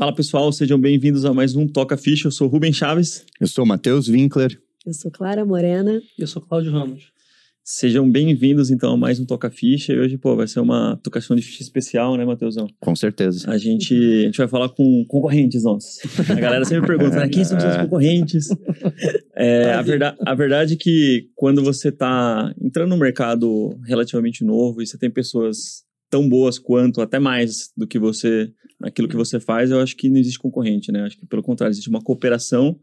Fala pessoal, sejam bem-vindos a mais um Toca Ficha. Eu sou Rubem Chaves. Eu sou Matheus Winkler. Eu sou Clara Morena. E eu sou Cláudio Ramos. Sejam bem-vindos, então, a mais um Toca Ficha. E hoje, pô, vai ser uma tocação de ficha especial, né, Matheusão? Com certeza. A gente, a gente vai falar com concorrentes nossos. A galera sempre pergunta, né, quem são os seus concorrentes? É, a, verdade, a verdade é que quando você está entrando no mercado relativamente novo e você tem pessoas tão boas quanto, até mais do que você, naquilo que você faz, eu acho que não existe concorrente, né? Acho que, pelo contrário, existe uma cooperação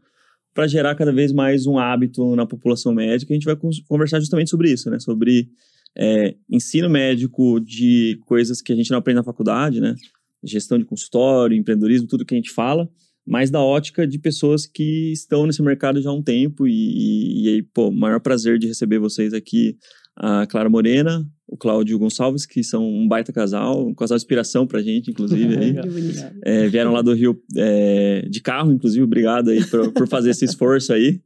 para gerar cada vez mais um hábito na população médica. A gente vai conversar justamente sobre isso, né? Sobre é, ensino médico de coisas que a gente não aprende na faculdade, né? Gestão de consultório, empreendedorismo, tudo que a gente fala, mas da ótica de pessoas que estão nesse mercado já há um tempo. E, e, e aí, pô, maior prazer de receber vocês aqui, a Clara Morena, o Cláudio Gonçalves, que são um baita casal, um casal de inspiração pra gente, inclusive. aí. É, vieram lá do Rio é, de carro, inclusive, obrigado aí por, por fazer esse esforço aí.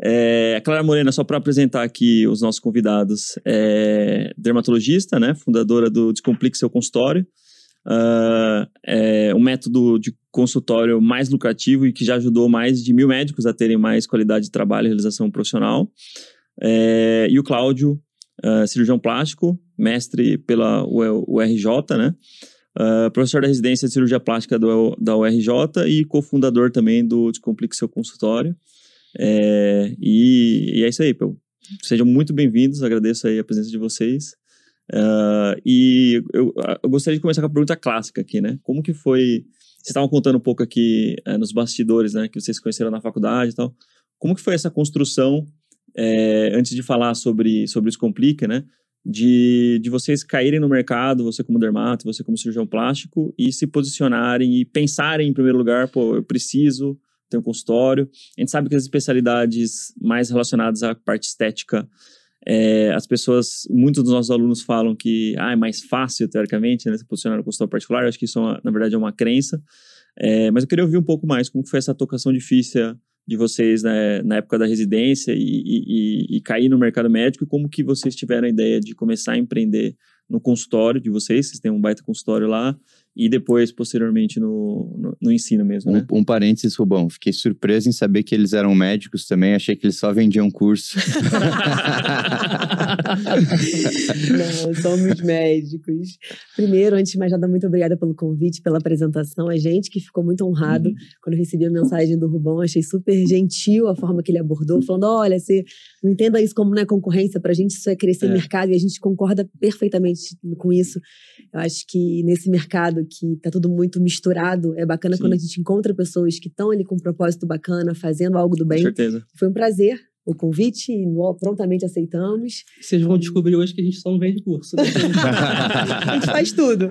É, a Clara Morena, só para apresentar aqui os nossos convidados, é dermatologista, né, fundadora do Descomplique Seu Consultório, uh, é um método de consultório mais lucrativo e que já ajudou mais de mil médicos a terem mais qualidade de trabalho e realização profissional. É, e o Cláudio, uh, cirurgião plástico, mestre pela URJ, né? Uh, professor da residência de cirurgia plástica do, da URJ e cofundador também do Descomplique Seu Consultório. É, e, e, é isso aí, pô. Sejam muito bem-vindos, agradeço aí a presença de vocês. Uh, e eu, eu, gostaria de começar com a pergunta clássica aqui, né? Como que foi... Vocês estavam contando um pouco aqui uh, nos bastidores, né? Que vocês conheceram na faculdade e tal. Como que foi essa construção é, antes de falar sobre, sobre isso complica, né? De, de vocês caírem no mercado, você como dermato, você como cirurgião plástico, e se posicionarem e pensarem em primeiro lugar, pô, eu preciso ter um consultório. A gente sabe que as especialidades mais relacionadas à parte estética, é, as pessoas, muitos dos nossos alunos falam que ah, é mais fácil, teoricamente, né, se posicionar no consultório particular. Eu acho que isso, é uma, na verdade, é uma crença. É, mas eu queria ouvir um pouco mais como foi essa tocação difícil de vocês né, na época da residência e, e, e, cair no mercado médico? E como que vocês tiveram a ideia de começar a empreender no consultório de vocês, vocês têm um baita consultório lá, e depois, posteriormente, no, no, no ensino mesmo, né? Um, um parênteses, Rubão. Fiquei surpreso em saber que eles eram médicos também. Achei que eles só vendiam curso. Não, somos médicos. Primeiro, antes de mais nada, muito obrigada pelo convite, pela apresentação. A gente que ficou muito honrado uhum. quando recebi a mensagem do Rubão. Achei super gentil a forma que ele abordou, falando: olha, você não entenda isso como não é concorrência, para a gente isso é crescer é. mercado e a gente concorda perfeitamente com isso. Eu acho que nesse mercado que tá tudo muito misturado. É bacana Sim. quando a gente encontra pessoas que estão ali com um propósito bacana, fazendo algo do bem. Com certeza. Foi um prazer o convite e prontamente aceitamos. Vocês vão descobrir hoje que a gente só não vende curso. Né? a gente faz tudo.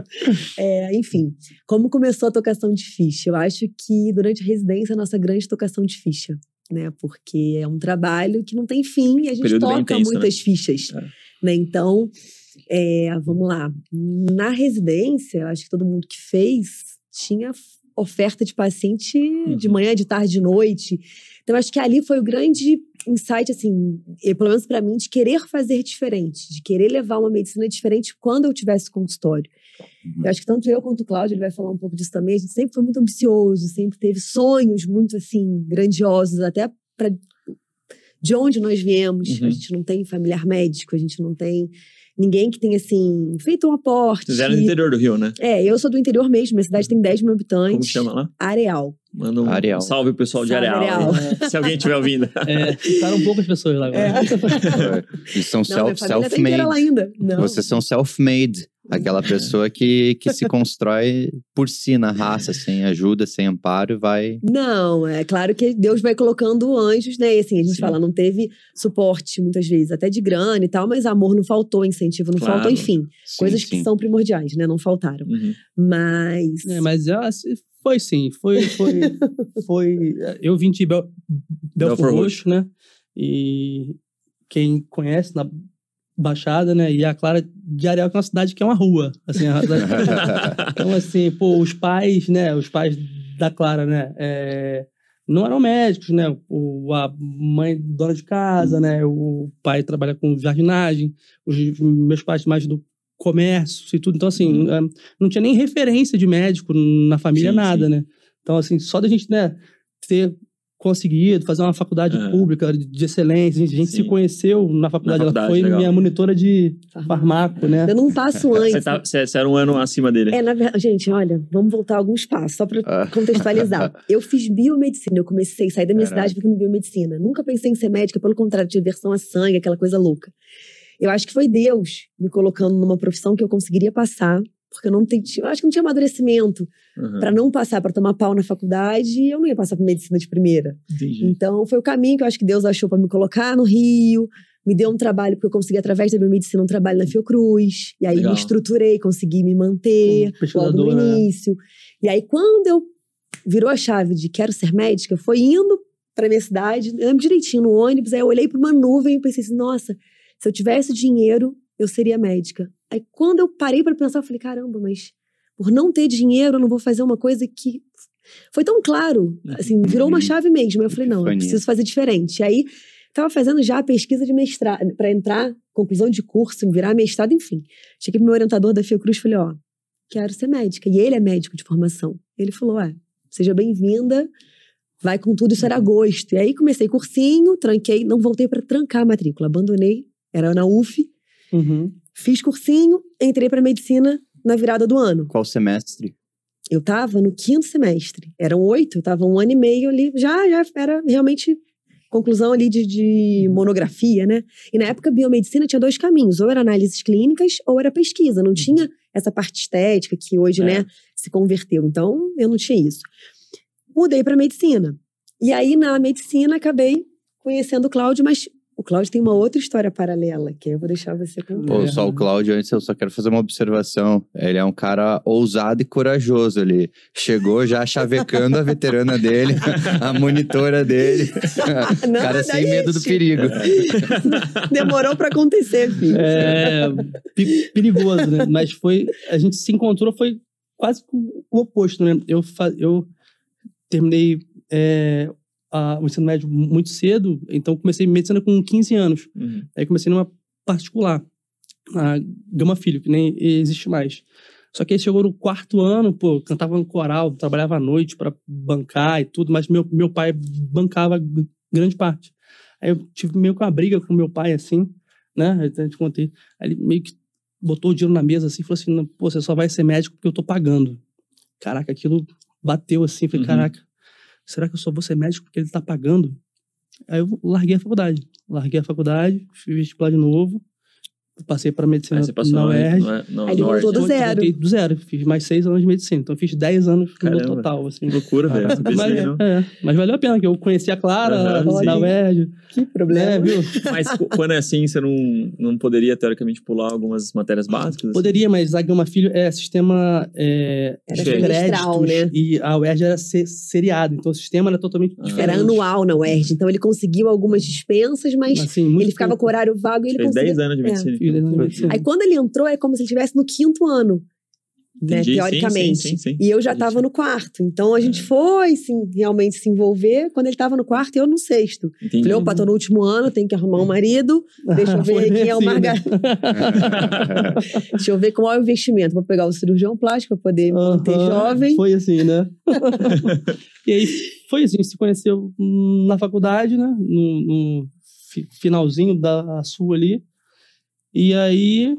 É, enfim, como começou a tocação de ficha? Eu acho que durante a residência, a nossa grande tocação de ficha. Né? Porque é um trabalho que não tem fim e a gente toca intenso, muitas né? fichas. É. Né? Então, é, vamos lá. Na residência, acho que todo mundo que fez tinha oferta de paciente uhum. de manhã, de tarde, de noite. Então, acho que ali foi o grande insight, assim, pelo menos para mim, de querer fazer diferente, de querer levar uma medicina diferente quando eu tivesse consultório. Uhum. Eu acho que tanto eu quanto o Cláudio, ele vai falar um pouco disso também, a gente sempre foi muito ambicioso, sempre teve sonhos muito, assim, grandiosos, até para de onde nós viemos. Uhum. A gente não tem familiar médico, a gente não tem ninguém que tenha, assim, feito um aporte. Vocês eram do interior do Rio, né? É, eu sou do interior mesmo. Minha cidade tem 10 mil habitantes. Como chama lá? Areal. Manda um Areal. salve o pessoal de Areal. Areal. É. Se alguém estiver ouvindo. É, ficaram poucas pessoas lá agora. É. Eles são self-made. Self Vocês são self-made. Aquela pessoa que, que se constrói por si na raça, sem ajuda, sem amparo, vai. Não, é claro que Deus vai colocando anjos, né? E assim, a gente Sim. fala, não teve suporte muitas vezes, até de grana e tal, mas amor não faltou, incentivo não claro. faltou, enfim. Sim, coisas sim. que são primordiais, né? Não faltaram. Uhum. Mas. É, mas foi sim, foi. foi, foi eu vim de Bel, Belfort Roxo, né? E quem conhece na Baixada, né? E a Clara de Areal, que é uma cidade que é uma rua. Assim, então, assim, pô, os pais, né? Os pais da Clara, né? É, não eram médicos, né? O, a mãe dona de casa, né? O pai trabalha com jardinagem, os meus pais mais do comércio e tudo. Então, assim, uhum. não tinha nem referência de médico na família, sim, nada, sim. né? Então, assim, só da gente, né, ter conseguido fazer uma faculdade é. pública de excelência. A gente, a gente se conheceu na faculdade. Na faculdade ela foi legal. minha monitora de farmácia, né? Eu não passo antes. Você, tá, você, você, era um ano acima dele. É, na verdade, gente, olha, vamos voltar alguns passos, só para ah. contextualizar. eu fiz biomedicina, eu comecei a sair da minha Caraca. cidade fazendo biomedicina. Nunca pensei em ser médica, pelo contrário, tinha versão a sangue, aquela coisa louca. Eu acho que foi Deus me colocando numa profissão que eu conseguiria passar porque eu não tinha, eu acho que não tinha amadurecimento uhum. para não passar para tomar pau na faculdade e eu não ia passar para medicina de primeira. Entendi. Então foi o caminho que eu acho que Deus achou para me colocar no Rio, me deu um trabalho porque eu consegui através da biomedicina um trabalho na Fiocruz e aí Legal. me estruturei, consegui me manter logo no início. Né? E aí quando eu virou a chave de quero ser médica, foi indo para minha cidade, eu lembro direitinho no ônibus, aí eu olhei para uma nuvem e pensei assim, nossa, se eu tivesse dinheiro, eu seria médica. Aí quando eu parei para pensar, eu falei, caramba, mas por não ter dinheiro, eu não vou fazer uma coisa que foi tão claro, uhum. assim, virou uma chave mesmo. Eu falei, não, eu preciso fazer diferente. E aí estava fazendo já a pesquisa de mestrado para entrar, conclusão de curso, virar mestrado, enfim. Cheguei pro meu orientador da Fiocruz e falei, ó, quero ser médica. E ele é médico de formação. Ele falou, é, seja bem-vinda, vai com tudo, isso era agosto. E aí comecei cursinho, tranquei, não voltei para trancar a matrícula, abandonei, era na UF. Uhum. Fiz cursinho, entrei para medicina na virada do ano. Qual semestre? Eu estava no quinto semestre. Eram oito, eu estava um ano e meio ali. Já, já era realmente conclusão ali de, de, monografia, né? E na época, biomedicina tinha dois caminhos: ou era análises clínicas ou era pesquisa. Não tinha essa parte estética que hoje, né, é. né, se converteu. Então, eu não tinha isso. Mudei para medicina. E aí, na medicina, acabei conhecendo o Cláudio, mas o Cláudio tem uma outra história paralela, que eu vou deixar você contar. Pô, só o Cláudio, antes eu só quero fazer uma observação. Ele é um cara ousado e corajoso. Ele chegou já chavecando a veterana dele, a monitora dele. Não, cara sem medo do perigo. Demorou para acontecer, filho. É, perigoso, né? Mas foi. A gente se encontrou, foi quase o oposto, né? Eu, eu terminei é, a, o ensino médio muito cedo, então comecei medicina com 15 anos. Uhum. Aí comecei numa particular, a Gama Filho, que nem existe mais. Só que aí chegou no quarto ano, pô, cantava no coral, trabalhava à noite para bancar e tudo, mas meu, meu pai bancava grande parte. Aí eu tive meio que uma briga com meu pai, assim, né? Eu te contei. Aí ele meio que botou o dinheiro na mesa, assim, e falou assim: pô, você só vai ser médico porque eu tô pagando. Caraca, aquilo bateu assim, falei, uhum. caraca, será que eu só vou ser médico porque ele está pagando? Aí eu larguei a faculdade. Larguei a faculdade, fiz vestibular de novo, passei para medicina na UERJ. Aí ele voltou do zero. do zero. Fiz mais seis anos de medicina. Então fiz dez anos Caramba. no total. Assim. Loucura, velho. mas, é, mas valeu a pena, que eu conheci a Clara uhum, na UERJ. Que problema. É, viu? Mas quando é assim, você não, não poderia, teoricamente, pular algumas matérias básicas? Assim? Poderia, mas a Gama Filho é sistema é, era de créditos. Né? E a UERJ era seriado. Então o sistema era totalmente ah. diferente. Era anual na UERJ. Então ele conseguiu algumas dispensas, mas assim, ele ficava com horário vago e ele Fez conseguia... 10 anos de medicina. É. Então. Aí quando ele entrou, é como se ele estivesse no quinto ano né, teoricamente. Sim, sim, sim, e eu já estava no quarto. Então a gente é. foi sim, realmente se envolver quando ele estava no quarto e eu no sexto. Entendi. Falei, opa, tô no último ano, tenho que arrumar um marido. Deixa eu ver quem é o Margarida. deixa eu ver qual é o investimento. Vou pegar o cirurgião plástico para poder uh -huh. manter jovem. Foi assim, né? e aí foi assim, se conheceu na faculdade, né? No, no finalzinho da sua ali. E aí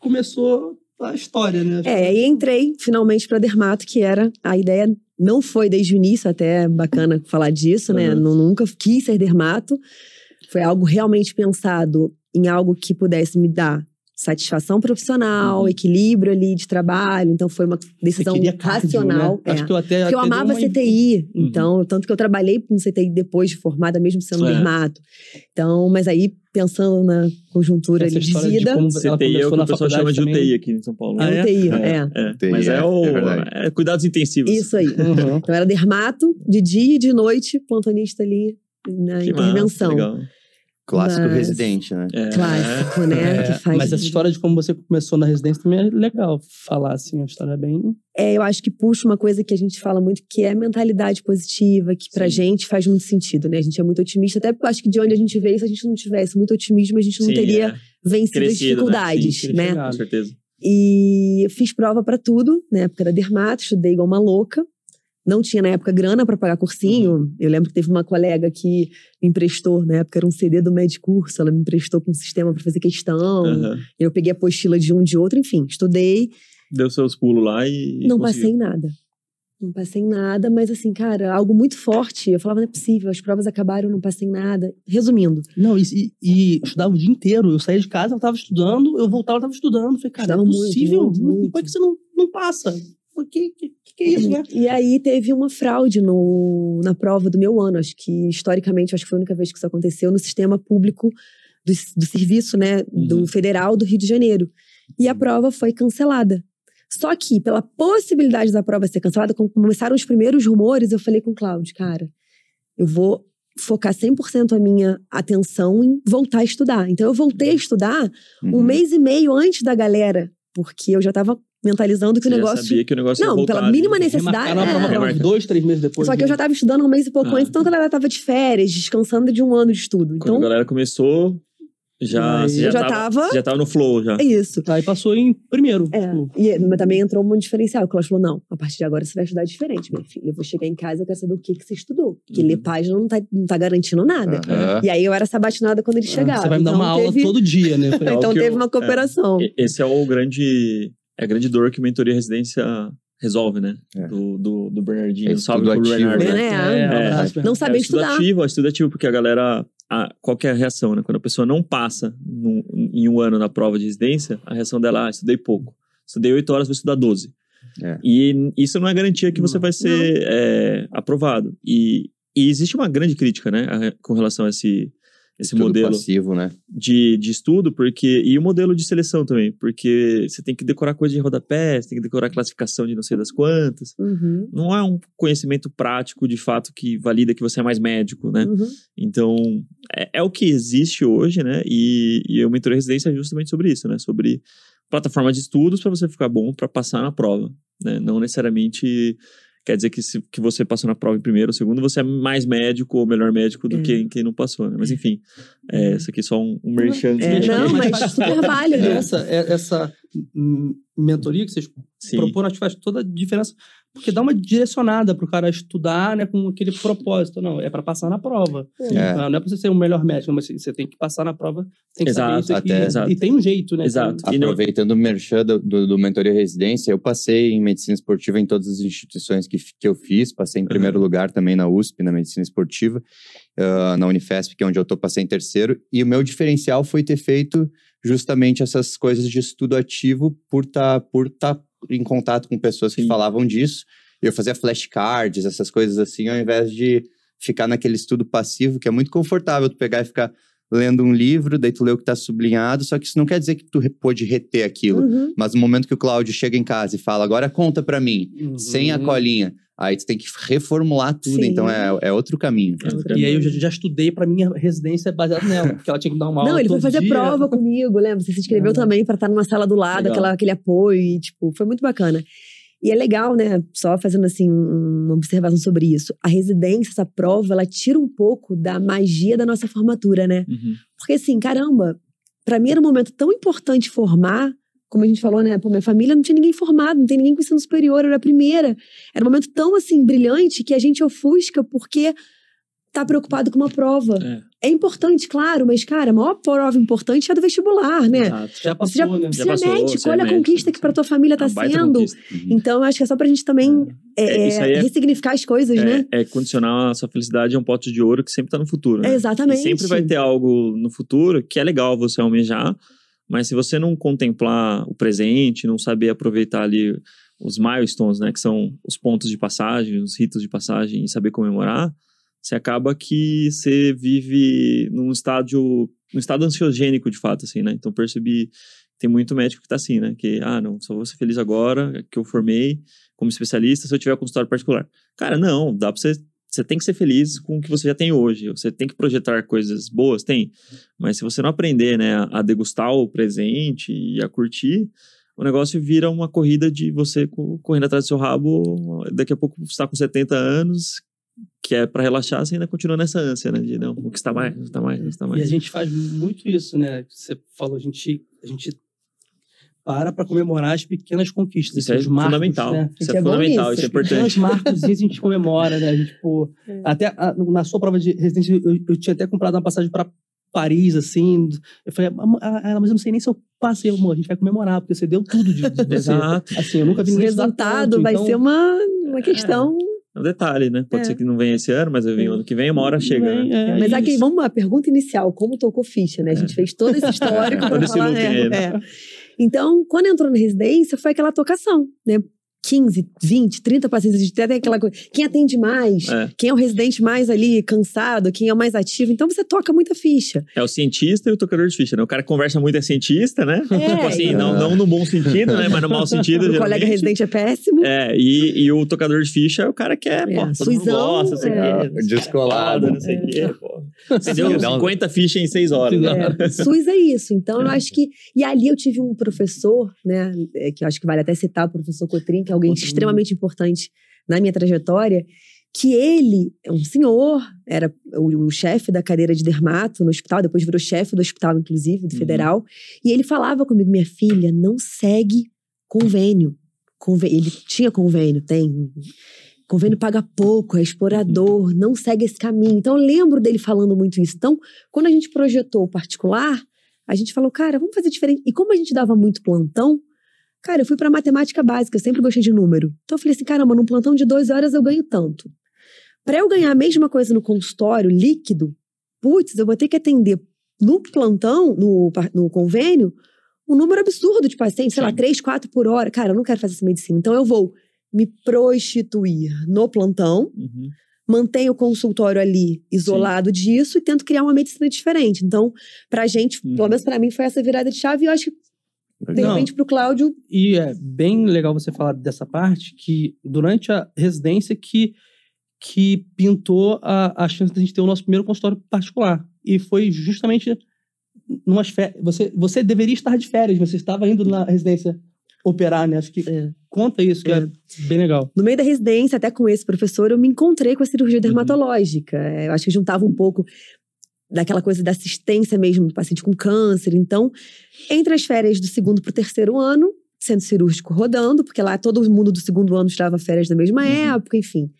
começou a história, né? É, aí entrei finalmente para Dermato, que era a ideia não foi desde o início, até é bacana falar disso, né? Não, nunca quis ser dermato. Foi algo realmente pensado em algo que pudesse me dar satisfação profissional, uhum. equilíbrio ali de trabalho. Então foi uma decisão racional. Né? É. Acho que eu até, Porque eu amava CTI. Uhum. Então, tanto que eu trabalhei no CTI depois de formada, mesmo sendo é. dermato. Então, mas aí pensando na conjuntura ali de vida. De CTI é o que o pessoal chama de UTI aqui em São Paulo. É, é UTI, é. é. Mas é, o, é, cuidados intensivos. Isso aí. Uhum. Então era dermato de dia e de noite, plantonista ali na que intervenção. Massa, legal. Clássico mas... residente, né? É. Clássico, né? É. Faz... Mas essa história de como você começou na residência também é legal falar, assim, a história é bem... É, eu acho que puxa uma coisa que a gente fala muito, que é a mentalidade positiva, que pra Sim. gente faz muito sentido, né? A gente é muito otimista, até porque eu acho que de onde a gente veio, se a gente não tivesse muito otimismo, a gente não Sim, teria é. vencido Crescido, as né? dificuldades, né? Sim, né? Com certeza. E fiz prova para tudo, na época da dermato, estudei igual uma louca. Não tinha na época grana para pagar cursinho. Uhum. Eu lembro que teve uma colega que me emprestou, na época era um CD do Medcurso, ela me emprestou com um sistema para fazer questão. Aham. Eu peguei a apostila de um de outro, enfim, estudei. Deu seus pulos lá e. não conseguiu. passei em nada. Não passei em nada, mas assim, cara, algo muito forte. Eu falava, não é possível, as provas acabaram, não passei em nada. Resumindo, Não, e, e, e estudava o dia inteiro. Eu saía de casa, eu tava estudando, eu voltava, eu tava estudando. Falei, cara, Estudava não é possível. muito, muito. Como é que você não, não passa? O que, que, que é isso, né? E aí teve uma fraude no, na prova do meu ano. Acho que, historicamente, acho que foi a única vez que isso aconteceu no sistema público do, do serviço, né? Do Uhum. federal do Rio de Janeiro. E a prova foi cancelada. Só que, pela possibilidade da prova ser cancelada, quando começaram os primeiros rumores, eu falei com o Cláudio, cara, eu vou focar 100% a minha atenção em voltar a estudar. Então, eu voltei a estudar um Uhum. mês e meio antes da galera, porque eu já tava mentalizando que Você o já negócio sabia que o negócio ia Não, voltar, pela né? mínima necessidade. A prova é. dois, três meses depois. Só que eu já né? tava estudando um mês e pouco Ah. antes, então a galera tava de férias, descansando de um ano de estudo. Quando Então, a galera começou, já, já, já tava, tava- você já tava no flow já. é isso. Aí passou em primeiro. É, Tipo, e, mas também entrou um diferencial. O Cláudio falou: não, a partir de agora você vai estudar diferente, minha filha. Eu vou chegar em casa, eu quero saber o que, que você estudou. Porque Uhum. ler página não tá, não tá garantindo nada. Aham. E aí eu era sabatinada quando ele chegava. Você vai me dar Então uma aula teve- todo dia, né? É Então que teve eu- uma cooperação. E- Esse é o grande. É a grande dor que o mentoria residência resolve, né? É. Do, do, do Bernardinho. É Salve pro ativo, Bernardo. né? É, É, um É. abraço, Não saber é, estudar. ativo, é estudo ativo, porque a galera. A, qual que é a reação, né? Quando a pessoa não passa num- em um ano na prova de residência, a reação dela é: ah, estudei pouco. Estudei 8 horas, vou estudar 12. É. E isso não é garantia que você Não. vai ser é, aprovado. E, e existe uma grande crítica, né? a- com relação a esse, esse Tudo modelo passivo, né? de, de estudo, porque e o modelo de seleção também, porque você tem que decorar coisa de rodapé, você tem que decorar classificação de não sei das quantas. Uhum, Não é um conhecimento prático de fato que valida que você é mais médico, né? uhum. Então, é, é o que existe hoje, né? E, e o mentoria residência é justamente sobre isso, né? Sobre plataforma de estudos para você ficar bom para passar na prova, né? Não necessariamente quer dizer que, se, que você passou na prova em primeiro ou segundo, você é mais médico ou melhor médico do É. que quem não passou, né? Mas enfim, é, isso aqui é só um, um merchan. É, Mas não, mas super válido. Essa, é- essa mentoria que vocês Sim. propõem, acho que faz toda a diferença. Porque dá uma direcionada pro cara estudar, né? Com aquele propósito. Não, é para passar na prova. É. Não, não é pra você ser o melhor médico, mas você tem que passar na prova. Tem que Exato, saber isso. até- e, exato. e tem um jeito, né? Exato. Tem- Aproveitando o merchan do, do, do Mentoria Residência, eu passei em medicina esportiva em todas as instituições que, que eu fiz. Passei em primeiro lugar também na USP, na medicina esportiva. ah, na Unifesp, que é onde eu tô, passei em terceiro. E o meu diferencial foi ter feito justamente essas coisas de estudo ativo por estar por tá em contato com pessoas que Sim. falavam disso. Eu fazia flashcards, essas coisas assim, ao invés de ficar naquele estudo passivo, que é muito confortável tu pegar e ficar lendo um livro, daí tu lê o que tá sublinhado, só que isso não quer dizer que tu pôde reter aquilo. Uhum. Mas no momento que o Cláudio chega em casa e fala, agora conta pra mim, Uhum. sem a colinha, aí tu tem que reformular tudo, Sim. então é, é outro caminho. E aí eu já, já estudei pra minha residência baseado nela, porque ela tinha que dar uma aula Não, ele foi fazer dia. prova comigo, lembra? Você se inscreveu É. também para estar numa sala do lado, Legal. aquela, aquele apoio, e, tipo, foi muito bacana. E é legal, né? Só fazendo assim um- uma observação sobre isso. A residência, essa prova, ela tira um pouco da magia da nossa formatura, né? Uhum. Porque assim, caramba, pra mim era um momento tão importante formar, como a gente falou, né? Pô, minha família não tinha ninguém formado, não tem ninguém com ensino superior, eu era a primeira. Era um momento tão assim brilhante que a gente ofusca porque tá preocupado com uma prova. É, É importante, claro, mas, cara, a maior prova importante é a do vestibular, né? exato. Já Você já, passou, né? você Já passou, médico, você é olha a médico, conquista que pra tua família tá baita sendo. conquista. Então, eu acho que é só pra gente também é, É, aí é- ressignificar as coisas, né? É, é condicionar a sua felicidade a um pote de ouro que sempre tá no futuro. Né? É, exatamente. E sempre vai ter algo no futuro que é legal você almejar, mas se você não contemplar o presente, não saber aproveitar ali os milestones, né, que são os pontos de passagem, os ritos de passagem e saber comemorar, você acaba que você vive num estádio, num estado ansiogênico de fato, assim, né? Então percebi tem muito médico que tá assim, né? Que, ah, não, só vou ser feliz agora que eu formei como especialista se eu tiver consultório particular. Cara, não, dá pra você você tem que ser feliz com o que você já tem hoje. Você tem que projetar coisas boas, tem. Mas se você não aprender, né, a degustar o presente e a curtir, o negócio vira uma corrida de você co- correndo atrás do seu rabo. Daqui a pouco você está com 70 anos, que é para relaxar, você ainda continua nessa ânsia, né? De não, conquistar mais, conquistar mais, conquistar E a mais. gente faz muito isso, né? Você falou, a gente, a gente para para comemorar as pequenas conquistas. Isso é os marcos, fundamental. Né? Isso é, é fundamental, isso. isso é Os importante. marcos a gente comemora, né? A gente, pô, É. até a- na sua prova de residência, eu, eu tinha até comprado uma passagem para Paris, assim. Eu falei, "Ah, ela, mas eu não sei nem se eu passei, amor. A gente vai comemorar, porque você deu tudo de, de você. Exato. Assim, eu nunca vi O ninguém estudar resultado tanto, vai então- ser uma, uma questão. É um detalhe, né? Pode É. ser que não venha esse ano, mas vai vir ano que vem, uma hora chega, Vem, né? é, Mas isso. aqui, vamos lá, pergunta inicial, como tocou ficha, né? A gente fez todo esse histórico para falar, né? né? É. Então, quando entrou na residência, foi aquela tocação, né? 15, 20, 30 pacientes, a gente até tem aquela coisa. Quem atende mais? É. Quem é o residente mais ali cansado? Quem é o mais ativo? Então você toca muita ficha. É o cientista e o tocador de ficha, né? O cara que conversa muito é cientista, né? É, tipo assim, é. não, não no bom sentido, né? Mas no mau sentido, O colega residente é péssimo. É, e, e o tocador de ficha é o cara que é, pô, todo mundo suizão, gosta, não sei o é. quê. Descolado. Não sei o quê, pô. Você deu Dá um- 50 fichas em 6 horas. né? É, SUS é isso. Então, eu acho que. E ali eu tive um professor, né? é, Que eu acho que vale até citar o professor Cotrim, que é alguém extremamente importante na minha trajetória. Que ele é um senhor, era o, o chefe da cadeira de dermato no hospital, depois virou chefe do hospital, inclusive, do Uhum. federal. E ele falava comigo: minha filha, não segue convênio. Convê- ele tinha convênio, tem. Convênio paga pouco, é explorador, não segue esse caminho. Então, eu lembro dele falando muito isso. Então, quando a gente projetou o particular, a gente falou, cara, vamos fazer diferente. E como a gente dava muito plantão, cara, eu fui para matemática básica, eu sempre gostei de número. Então, eu falei assim, caramba, num plantão de 12 horas eu ganho tanto. Para eu ganhar a mesma coisa no consultório líquido, putz, eu vou ter que atender no plantão, no, no convênio, um número absurdo de pacientes, sei lá, Sim. três, quatro por hora. Cara, eu não quero fazer essa medicina. Então, eu vou me prostituir no plantão, Uhum. mantenho o consultório ali isolado disso e tento criar uma medicina diferente. Então, pra gente, Uhum. pelo menos pra mim, foi essa virada de chave e eu acho que, de repente, pro Cláudio, E é bem legal você falar dessa parte, que durante a residência que, que pintou a, a chance de a gente ter o nosso primeiro consultório particular. E foi justamente numas férias. Você, você deveria estar de férias, você estava indo na residência operar, né? Acho que É. conta isso, que é. bem legal. no meio da residência, até com esse professor, eu me encontrei com a cirurgia dermatológica. É, Eu acho que juntava um pouco daquela coisa da assistência mesmo do paciente com câncer. Então, entre as férias do segundo pro terceiro ano, centro cirúrgico rodando, porque lá todo mundo do segundo ano tirava férias na mesma Uhum. época, enfim.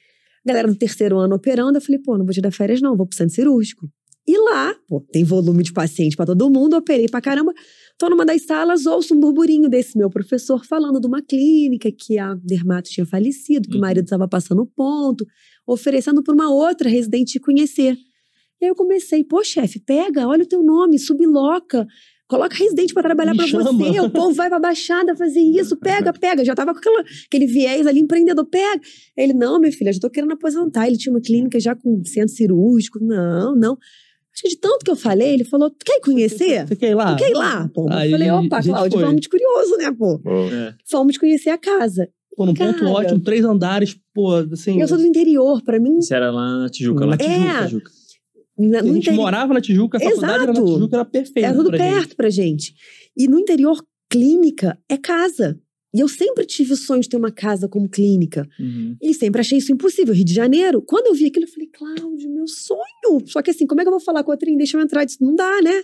Galera do terceiro ano operando, eu falei, pô, não vou tirar férias não, vou pro centro cirúrgico. E lá, pô, tem volume de paciente pra todo mundo, operei pra caramba. Tô numa das salas, ouço um burburinho desse meu professor falando de uma clínica que a dermato tinha falecido, que o Uhum. marido estava passando ponto, oferecendo para uma outra residente conhecer. E aí eu comecei, pô, chefe, pega, olha o teu nome, subloca, coloca residente para trabalhar para você, o povo vai pra baixada fazer isso, pega, pega. Já tava com aquela, aquele viés ali, empreendedor, pega. Aí Ele, não, minha filha, já tô querendo aposentar. Ele tinha uma clínica já com centro cirúrgico. Não, não. Acho que de tanto que eu falei, ele falou, tu quer ir conhecer? Quer ir lá? Tu quer ir lá? Pô, eu Aí falei, a opa, Cláudio, foi. vamos de curioso, né, pô? É. Fomos conhecer a casa. Pô, num ponto Cara. ótimo, três andares, pô, assim. Eu sou do interior, pra mim, Isso era lá na Tijuca, lá. É. Tijuca. A gente morava na Tijuca, a faculdade era na Exato. Tijuca, era perfeito. é tudo pra gente. perto pra gente. E no interior, clínica é casa. E eu sempre tive o sonho de ter uma casa como clínica. Uhum. E sempre achei isso impossível. Rio de Janeiro. Quando eu vi aquilo, eu falei, Cláudio, meu sonho. Só que assim, como é que eu vou falar com a Trin? Deixa eu entrar disso. Não dá, né?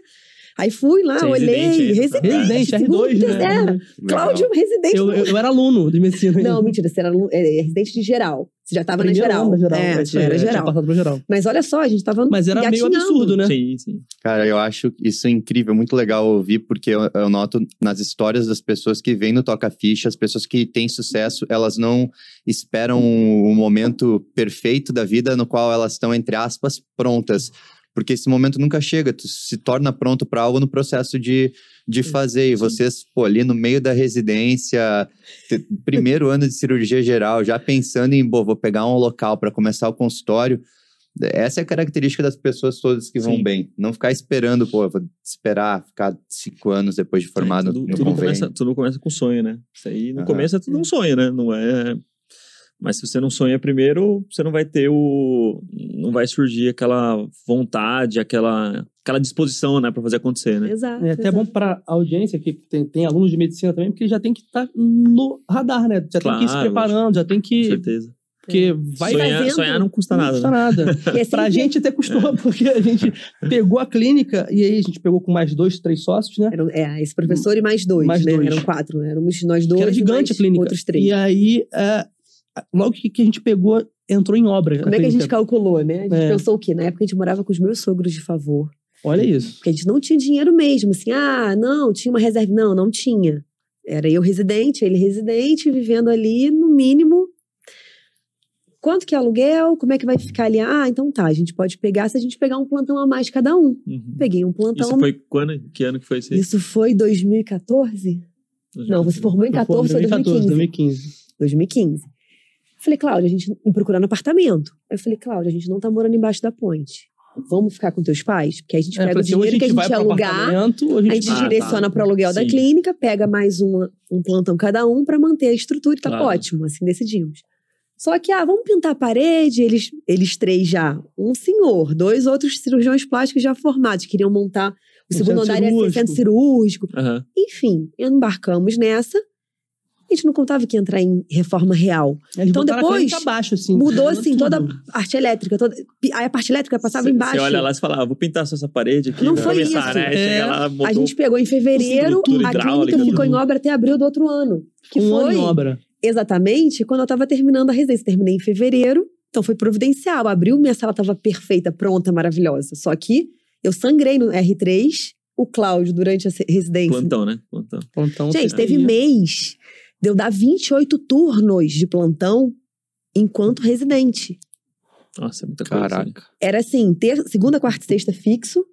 Aí fui lá, Você é olhei. residente aí, Residente. Residente, segundo, R2, né? terceiro. Cláudio, residente. Eu, eu, eu era aluno de medicina. Não, mentira, você era alu- é, residente de geral. Você já tava Primeiro na geral. da geral. É, aí, era tinha geral. passado pra geral. Mas olha só, a gente tava Mas era meio absurdo, né? Sim, sim. Cara, eu acho isso incrível, muito legal ouvir, porque eu, eu noto nas histórias das pessoas que vêm no Toca Ficha, as pessoas que têm sucesso, elas não esperam o momento perfeito da vida no qual elas estão, entre aspas, prontas. Porque esse momento nunca chega, tu se torna pronto para algo no processo de, de fazer. E vocês, pô, ali no meio da residência, primeiro ano de cirurgia geral, já pensando em, pô, vou pegar um local para começar o consultório. Essa é a característica das pessoas todas que vão Sim. bem. Não ficar esperando, pô, vou esperar ficar cinco anos depois de formado É, tudo, no tudo convênio. começa, tudo começa com sonho, né? Isso aí, no Aham. começo é tudo um sonho, né? Não é... Mas se você não sonha primeiro, você não vai ter o... Não vai surgir aquela vontade, aquela, aquela disposição, né? Pra fazer acontecer, né? Exato. É até exato. bom para audiência que tem, tem alunos de medicina também, porque já tem que estar no radar, né? Já tem que ir se Claro, preparando, já tem Com que. certeza. Porque vai sonhar, fazendo- sonhar não custa não nada. custa né? nada. E é pra gente até custou, porque a gente pegou a clínica e aí a gente pegou com mais dois, três sócios, né? Eram, é, esse professor e mais dois, Mais né? dois. Eram quatro, né? Éramos nós dois que era e gigante mais a clínica. outros três. E aí, é, logo que, que a gente pegou, entrou em obra. Como é que a gente calculou, né? A gente É. pensou o quê? Na época a gente morava com os meus sogros de favor. Olha isso. Porque a gente não tinha dinheiro mesmo. Assim, ah, não, tinha uma reserva. Não, não tinha. Era eu residente, ele residente, vivendo ali, no mínimo. Quanto que é aluguel? Como é que vai ficar ali? Ah, então tá, a gente pode pegar se a gente pegar um plantão a mais cada um. Uhum. Peguei um plantão. Isso foi quando? Que ano que foi isso? aí? Isso foi 2014? Não, você formou em Eu formei 14 ou 2015? 2015. 2015. Falei, Cláudia, a gente procurando apartamento. Aí eu falei, Cláudia, a gente não tá morando embaixo da ponte. Vamos ficar com teus pais? Porque aí a gente É, pega falei o assim, dinheiro que a gente alugar, apartamento, ou a a gente, gente Ah, tá. direciona para o aluguel da Sim. clínica, pega mais um, um plantão cada um para manter a estrutura e tá Claro. ótimo, assim decidimos. Só que, ah, vamos pintar a parede, eles, eles três já. Um senhor, dois outros cirurgiões plásticos já formados, queriam montar. O Um segundo andar era cirúrgico. centro cirúrgico. Aham. Enfim, embarcamos nessa. A gente não contava que ia entrar em reforma real. Eles Então, depois, abaixo, assim. Mudou, assim, tudo. toda a parte elétrica. Toda... Aí a parte elétrica passava Cê- embaixo. Você olha lá e fala, ah, vou pintar só essa parede aqui. Não foi começar, isso. né? É. Lá, A gente pegou em fevereiro, a clínica ficou em obra até abril do outro ano. Que um ano foi em obra. exatamente quando eu tava terminando a residência. Terminei em fevereiro, então foi providencial. Abril, minha sala tava perfeita, pronta, maravilhosa. Só que eu sangrei no R3, o Cláudio, durante a residência. Plantão, né? Plantão. Plantão, Gente, teve mês de eu dar 28 turnos de plantão enquanto residente. Nossa, é muita coisa. né? Caraca. Era assim, ter, segunda, quarta e sexta fixo.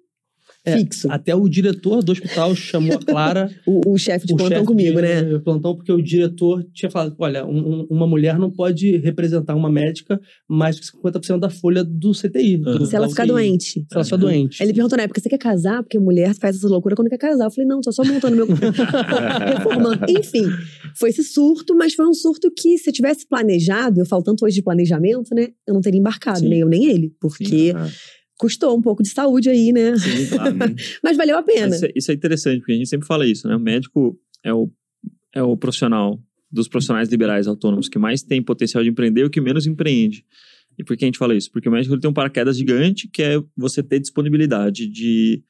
É, fixo. Até o diretor do hospital chamou a Clara. O, o chefe de o plantão chefe comigo, de, né? Plantão, porque o diretor tinha falado: olha, um- um- uma mulher não pode representar uma médica mais do que 50% da folha do CTI. do- Uhum. Se ela ficar UTI. doente. Se ela ficar doente. Ele perguntou na época, você quer casar? Porque mulher faz essa loucura quando quer casar. Eu falei, não, tô só montando meu... Reformando. Enfim, foi esse surto, mas foi um surto que se eu tivesse planejado, eu falo tanto hoje de planejamento, né? Eu não teria embarcado, Sim. nem eu nem ele. Porque Ah, custou um pouco de saúde aí, né? Sim, claro. Mas valeu a pena. Isso, é- isso é interessante, porque a gente sempre fala isso, né? O médico é o, é o profissional dos profissionais liberais autônomos que mais tem potencial de empreender e o que menos empreende. E por que a gente fala isso? Porque o médico ele tem um paraquedas gigante que é você ter disponibilidade de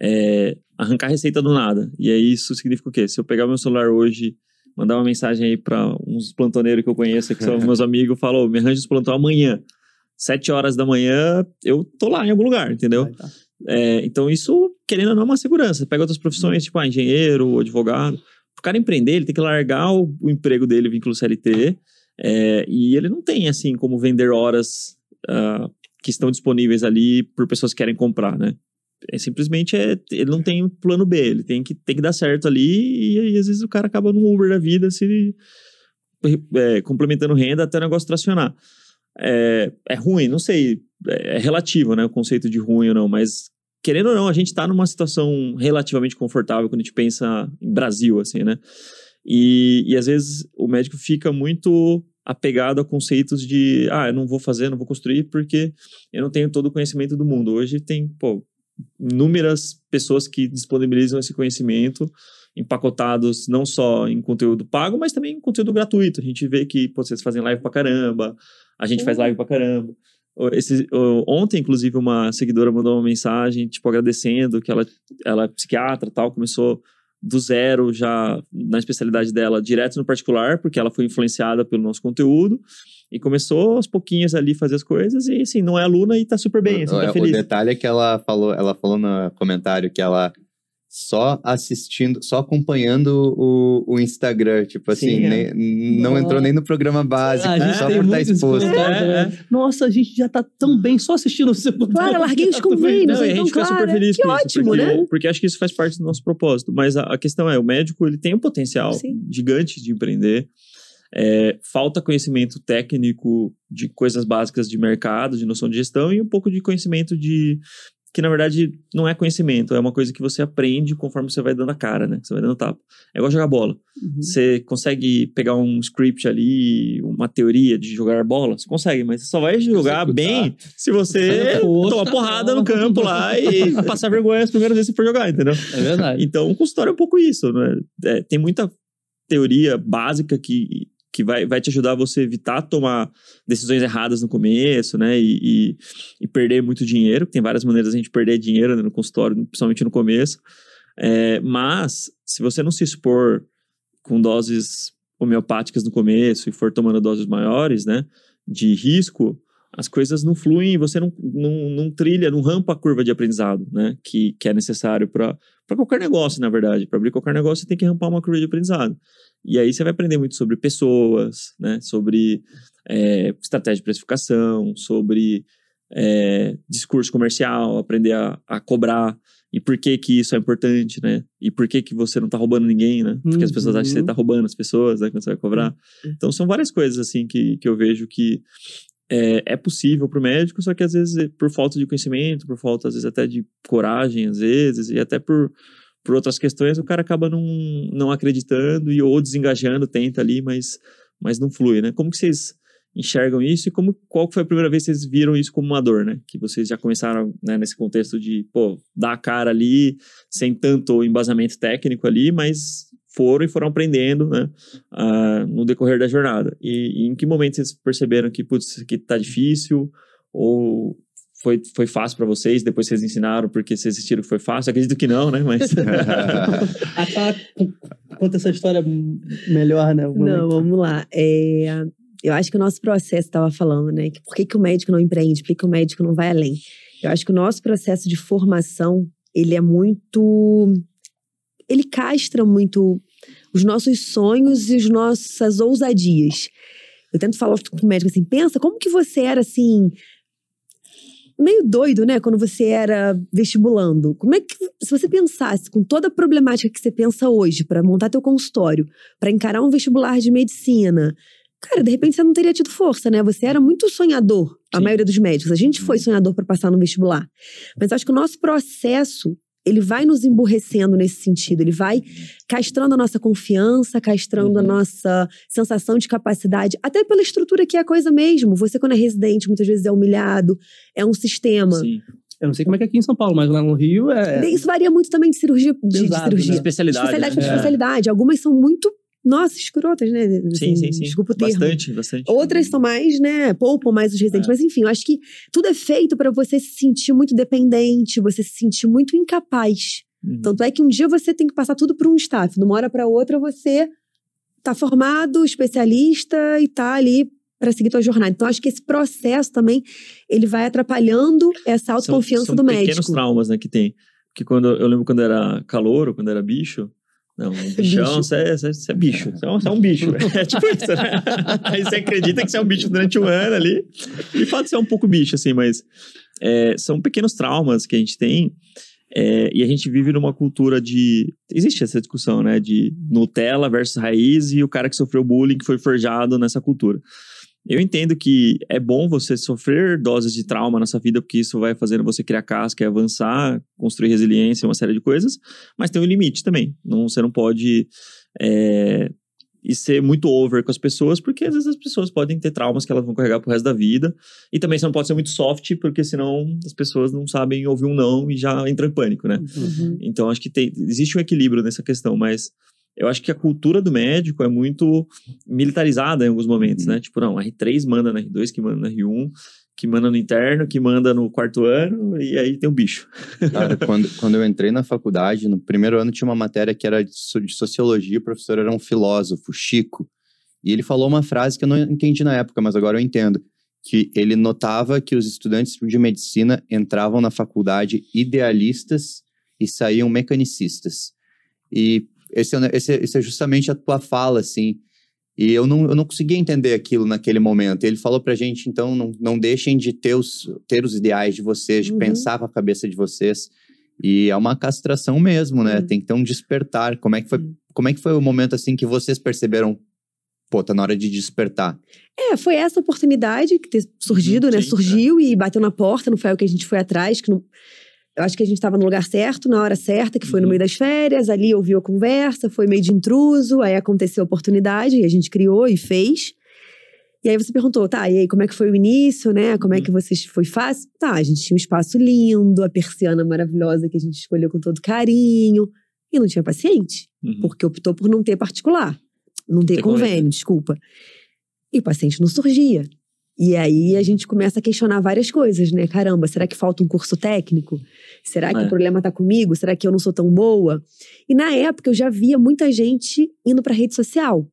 é, arrancar receita do nada. E aí isso significa o quê? Se eu pegar meu celular hoje, mandar uma mensagem aí para uns plantoneiros que eu conheço, que são meus amigos, falou, me arranja os plantão amanhã. Sete horas da manhã, eu tô lá em algum lugar, entendeu? Tá. É, então, isso, querendo ou não, é uma segurança. Pega outras profissões, tipo ah, engenheiro, advogado. O cara empreender, ele tem que largar o, o emprego dele, vínculo CLT, é, e ele não tem, assim, como vender horas ah, que estão disponíveis ali por pessoas que querem comprar, né? É, simplesmente, é, ele não tem plano B, ele tem que, tem que dar certo ali, e aí, às vezes, o cara acaba no Uber da vida, se é, complementando renda até o negócio tracionar. É, é ruim, não sei, é, é relativo, né, o conceito de ruim ou não, mas querendo ou não, a gente está numa situação relativamente confortável quando a gente pensa em Brasil, assim, né? E, e às vezes o médico fica muito apegado a conceitos de, ah, eu não vou fazer, não vou construir porque eu não tenho todo o conhecimento do mundo. Hoje tem, pô, inúmeras pessoas que disponibilizam esse conhecimento empacotados não só em conteúdo pago, mas também em conteúdo gratuito. A gente vê que pô, vocês fazem live pra caramba, a gente faz live pra caramba. O- Esse, o- ontem, inclusive, uma seguidora mandou uma mensagem, tipo, agradecendo que ela, ela é psiquiatra e tal, começou do zero já na especialidade dela, direto no particular, porque ela foi influenciada pelo nosso conteúdo e começou aos pouquinhos ali fazer as coisas e, assim, não é aluna e tá super bem, assim, o, tá o feliz. detalhe é que ela falou, ela falou no comentário que ela só assistindo, só acompanhando o, o Instagram, tipo assim, Sim, nem- não Nossa. entrou nem no programa básico, Ah, só por estar esse exposto. comentário, É, né? Nossa, a gente já tá tão bem só assistindo o seu Claro, larguei os Tá convênios, Não, e a então, gente fica super claro, feliz que com isso, ótimo, porque, né? Porque acho que isso faz parte do nosso propósito. Mas a, a questão é, o médico ele tem um potencial Sim. gigante de empreender. É, falta conhecimento técnico de coisas básicas de mercado, de noção de gestão e um pouco de conhecimento de que na verdade não é conhecimento, é uma coisa que você aprende conforme você vai dando a cara, né? Você vai dando tapa. É igual jogar bola. Uhum. Você consegue pegar um script ali, uma teoria de jogar bola? Você consegue, mas você só vai jogar Executar. bem se você tomar porrada no campo lá e passar vergonha as primeiras vezes que for jogar, entendeu? É verdade. Então, o consultório é um pouco isso, né? É, tem muita teoria básica que que vai, vai te ajudar você evitar tomar decisões erradas no começo, né? E, e, e perder muito dinheiro. Tem várias maneiras a gente perder dinheiro né, no consultório, principalmente no começo. É, mas, se você não se expor com doses homeopáticas no começo e for tomando doses maiores, né? De risco, as coisas não fluem, você não, não, não trilha, não rampa a curva de aprendizado, né? Que, que é necessário para qualquer negócio, na verdade. Para abrir qualquer negócio, você tem que rampar uma curva de aprendizado. E aí você vai aprender muito sobre pessoas, né? Sobre é, estratégia de precificação, sobre é, discurso comercial, aprender a, a, cobrar e por que que isso é importante, né? E por que que você não tá roubando ninguém, né? Porque uhum. as pessoas acham que você uhum. tá roubando as pessoas, né? Quando você vai cobrar. Uhum. Então são várias coisas assim que, que eu vejo que é, é possível para o médico, só que às vezes por falta de conhecimento, por falta às vezes até de coragem, às vezes, e até por, por outras questões, o cara acaba não, não acreditando e ou desengajando, tenta ali, mas, mas não flui, né? Como que vocês enxergam isso e como qual foi a primeira vez que vocês viram isso como uma dor, né? Que vocês já começaram né, nesse contexto de, pô, dar a cara ali sem tanto embasamento técnico ali, mas foram e foram aprendendo, né, uh, no decorrer da jornada. E, e, em que momento vocês perceberam que, putz, aqui tá difícil ou foi, foi fácil para vocês, depois vocês ensinaram porque vocês assistiram que foi fácil? Acredito que não, né? Mas. Conta essa história melhor, né? Não, vamos lá. É, eu acho que o nosso processo estava falando, né? Que por que, que o médico não empreende? Por que, que o médico não vai além? Eu acho que o nosso processo de formação, ele é muito... Ele castra muito os nossos sonhos e as nossas ousadias. Eu tento falar com o médico assim, pensa, como que você era assim... Meio doido, né? Quando você era vestibulando. Como é que, se você pensasse com toda a problemática que você pensa hoje para montar teu consultório, para encarar um vestibular de medicina, Cara, de repente você não teria tido força, né? Você era muito sonhador, a Sim. maioria dos médicos. A gente foi uhum. sonhador para passar no vestibular. Mas acho que o nosso processo, ele vai nos emburrecendo nesse sentido. Ele vai castrando a nossa confiança, castrando uhum. a nossa sensação de capacidade, até pela estrutura que é a coisa mesmo. Você, quando é residente, muitas vezes é humilhado, é um sistema. Sim. Eu não sei como é que é aqui em São Paulo, mas lá no Rio é. Isso varia muito também de cirurgia. De, Exato, de cirurgia. Né? Especialidade. Especialidade né? especialidade. Algumas são muito nossa, escrotas, né? Assim, sim, sim, sim. Desculpa o termo. Bastante, bastante. Outras são mais, né? Poupam mais os residentes. É. Mas enfim, eu acho que tudo é feito para você se sentir muito dependente, você se sentir muito incapaz. Uhum. Tanto é que um dia você tem que passar tudo para um staff. De uma hora para outra você tá formado, especialista e tá ali para seguir tua jornada. Então acho que esse processo também ele vai atrapalhando essa autoconfiança são, são do médico. São pequenos traumas, né, que tem. Que quando eu lembro quando era calor, ou quando era bicho, não, um bichão, você é, é, bicho. Você é, um, você é um bicho. É tipo isso, né? Aí você acredita que você é um bicho durante um ano ali. De fato, você é um pouco bicho, assim, mas é, são pequenos traumas que a gente tem. É, e a gente vive numa cultura de. Existe essa discussão, né? De Nutella versus raiz e o cara que sofreu bullying que foi forjado nessa cultura. Eu entendo que é bom você sofrer doses de trauma nessa vida, porque isso vai fazendo você criar casca e avançar, construir resiliência, uma série de coisas, mas tem um limite também. Não, você não pode é, e ser muito over com as pessoas, porque às vezes as pessoas podem ter traumas que elas vão carregar pro resto da vida. E também você não pode ser muito soft, porque senão as pessoas não sabem ouvir um não e já entram em pânico, né? Uhum. Então acho que tem, existe um equilíbrio nessa questão, mas eu acho que a cultura do médico é muito militarizada em alguns momentos, uhum. né? Tipo, não, R3 manda na R2, que manda na R1, que manda no interno, que manda no quarto ano, e aí tem o bicho. Cara, quando, quando eu entrei na faculdade, no primeiro ano tinha uma matéria que era de, de sociologia, o professor era um filósofo, Chico, e ele falou uma frase que eu não entendi na época, mas agora eu entendo, que ele notava que os estudantes de medicina entravam na faculdade idealistas e saíam mecanicistas. E esse, é esse, esse é justamente a tua fala, assim. E eu não, eu não conseguia entender aquilo naquele momento. Ele falou pra gente, então, não, não deixem de ter os, ter os ideais de vocês, de uhum. pensar com a cabeça de vocês. E é uma castração mesmo, né? Uhum. Tem que ter um despertar. Como é que foi, uhum. como é que foi o momento, assim, que vocês perceberam pô, tá na hora de despertar. É, foi essa oportunidade que ter surgido, né? Sim, Surgiu é. e bateu na porta, não foi o que a gente foi atrás, que não, eu acho que a gente estava no lugar certo, na hora certa, que foi no uhum. meio das férias, ali ouviu a conversa, foi meio de intruso, aí aconteceu a oportunidade e a gente criou e fez. E aí você perguntou, tá, e aí como é que foi o início, né? Como é uhum. que vocês foi fácil? Tá, a gente tinha um espaço lindo, a persiana maravilhosa que a gente escolheu com todo carinho, e não tinha paciente, uhum. porque optou por não ter particular. não ter Ter convênio, convênio. desculpa. E o paciente não surgia. E aí a gente começa a questionar várias coisas, né? Caramba, será que falta um curso técnico? Será que É. o problema tá comigo? Será que eu não sou tão boa? E na época eu já via muita gente indo pra rede social.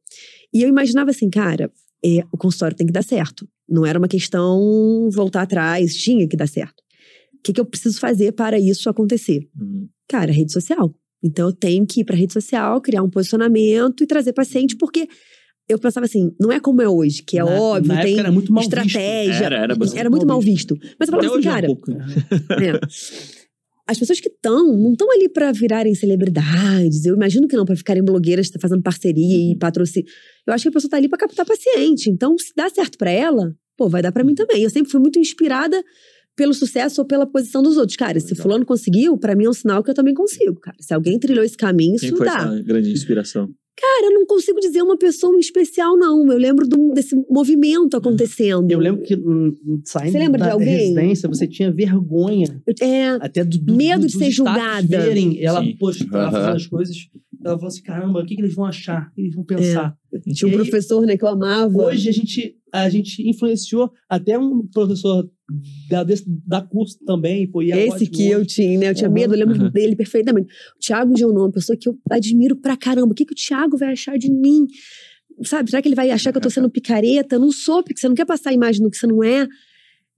E eu imaginava assim, cara, é, o consultório tem que dar certo. Não era uma questão voltar atrás, tinha que dar certo. O que, que eu preciso fazer para isso acontecer? Uhum. Cara, rede social. Então eu tenho que ir pra rede social, criar um posicionamento e trazer paciente, porque eu pensava assim, não é como é hoje, que é Na- óbvio, na tem era muito mal visto. estratégia. Era, era bastante muito mal visto. Mas eu falava Até assim, é um cara, pouco, né? é. As pessoas que estão, não estão ali pra virarem celebridades. Eu imagino que não, pra ficarem blogueiras, fazendo parceria e patrocínio. Eu acho que a pessoa tá ali pra captar paciente. Então, se dá certo pra ela, pô, vai dar pra mim também. Eu sempre fui muito inspirada pelo sucesso ou pela posição dos outros. Cara, se fulano conseguiu, pra mim é um sinal que eu também consigo, cara. Se alguém trilhou esse caminho, Quem isso foi dá. essa grande inspiração? Cara, eu não consigo dizer uma pessoa em especial, não. Eu lembro do- desse movimento acontecendo. Eu lembro que hum, hum, saindo Você lembra de da alguém? residência, você tinha vergonha Eu- É, até do, do Medo do- de dos ser julgada. verem ela Sim. postando, fazendo as coisas. Ela falou assim: caramba, o que, que eles vão achar? O que eles vão pensar? tinha um aí, professor, né, que eu amava. Hoje a gente, a gente influenciou até um professor da, desse- da curso também, é Esse ótimo que eu tinha, né? Eu tinha Aham. medo, eu lembro Aham. dele perfeitamente. O Thiago Geonon, uma pessoa que eu admiro pra caramba. O que, que o Thiago vai achar de mim? Sabe, será que ele vai achar que eu tô sendo picareta? Eu não sou, porque você não quer passar a imagem do que você não é.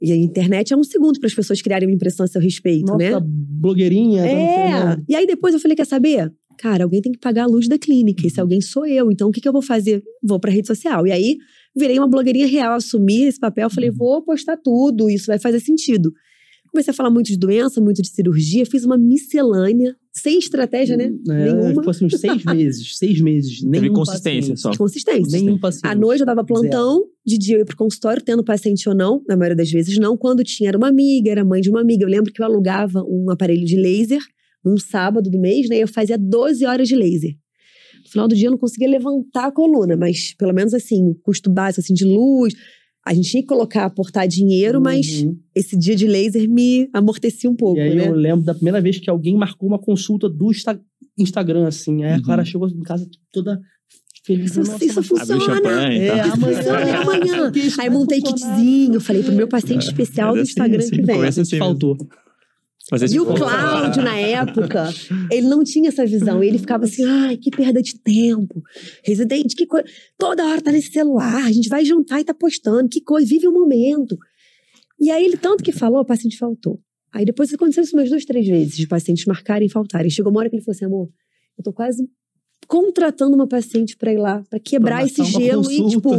E a internet é um segundo para as pessoas criarem uma impressão a seu respeito, Nossa, né? blogueirinha. É. não sei, né? E aí depois eu falei, quer saber? Cara, alguém tem que pagar a luz da clínica. E se alguém sou eu, então o que, que eu vou fazer? Vou pra rede social. E aí virei uma blogueirinha real, assumi esse papel, falei, vou postar tudo, isso vai fazer sentido. Comecei a falar muito de doença, muito de cirurgia, fiz uma miscelânea, sem estratégia, né? É, Nenhuma. Assim uns seis meses, seis meses. Teve consistência paciente. só. Consistência. Nenhum paciente. À noite eu dava plantão, de dia eu ia pro consultório, tendo paciente ou não, na maioria das vezes não. Quando tinha, era uma amiga, era mãe de uma amiga. Eu lembro que eu alugava um aparelho de laser num sábado do mês, né? E eu fazia 12 horas de laser. No final do dia eu não conseguia levantar a coluna, mas pelo menos assim, o custo básico assim, de luz. A gente tinha que colocar, aportar dinheiro, mas Uhum. esse dia de laser me amortecia um pouco, E aí né? eu lembro da primeira vez que alguém marcou uma consulta do Insta- Instagram, assim. Aí a Uhum. Clara chegou em casa toda feliz. Isso- Nossa, isso mas- funciona. É, tal. amanhã. Funciona, amanhã. Aí montei funcionar. kitzinho, falei pro meu paciente especial do Mas assim, Instagram assim, que vem. começa assim. Faltou. E o Cláudio, na época, ele não tinha essa visão. Ele ficava assim, ai, que perda de tempo. Residente, que coisa. Toda hora tá nesse celular, a gente vai jantar e tá postando, que coisa, vive o momento. E aí, ele tanto que falou, o paciente faltou. Aí depois aconteceu isso umas duas, três vezes, de pacientes marcarem e faltarem. Chegou uma hora que ele falou assim, amor, eu tô quase contratando uma paciente pra ir lá, pra quebrar Pra esse gelo e, tipo.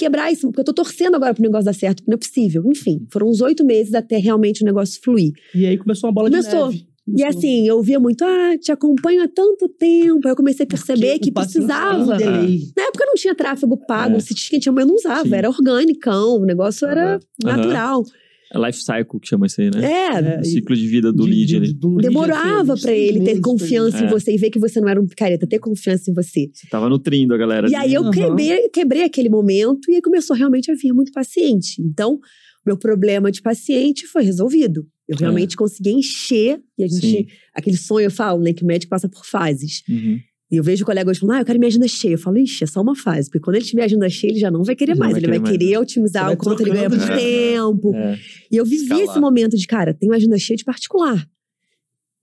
Quebrar isso, porque eu tô torcendo agora pro negócio dar certo, porque não é possível. Enfim, foram uns oito meses até realmente o negócio fluir. E aí começou uma bola Começou. de neve. E Começou. assim, eu ouvia muito, ah, te acompanho há tanto tempo. Aí eu comecei a perceber Porque que precisava. delay. Na época não tinha tráfego pago, É. se tinha, eu não usava, Sim. era organicão, o negócio era natural. É life cycle que chama isso aí, né? É, O É, ciclo de vida do De- lead de- ali. do demorava assim, pra seis ele ter confiança em É. você e ver que você não era um picareta, ter confiança em você. Você tava nutrindo a galera. E ali. aí eu Aham. quebrei, quebrei aquele momento e aí começou realmente a vir muito paciente. Então, meu problema de paciente foi resolvido. Eu realmente consegui encher, e a gente, Sim. aquele sonho, eu falo, né, que o médico passa por fases. Uhum. E eu vejo colegas falando, ah, eu quero minha agenda cheia. Eu falo, ixi, é só uma fase. Porque quando ele tiver agenda cheia, ele já não vai querer Já mais. vai ele querer vai mais, querer Você otimizar vai o quanto ele ganha por né? tempo. É. E eu vivi Escalar. esse momento de, cara, tenho agenda cheia de particular.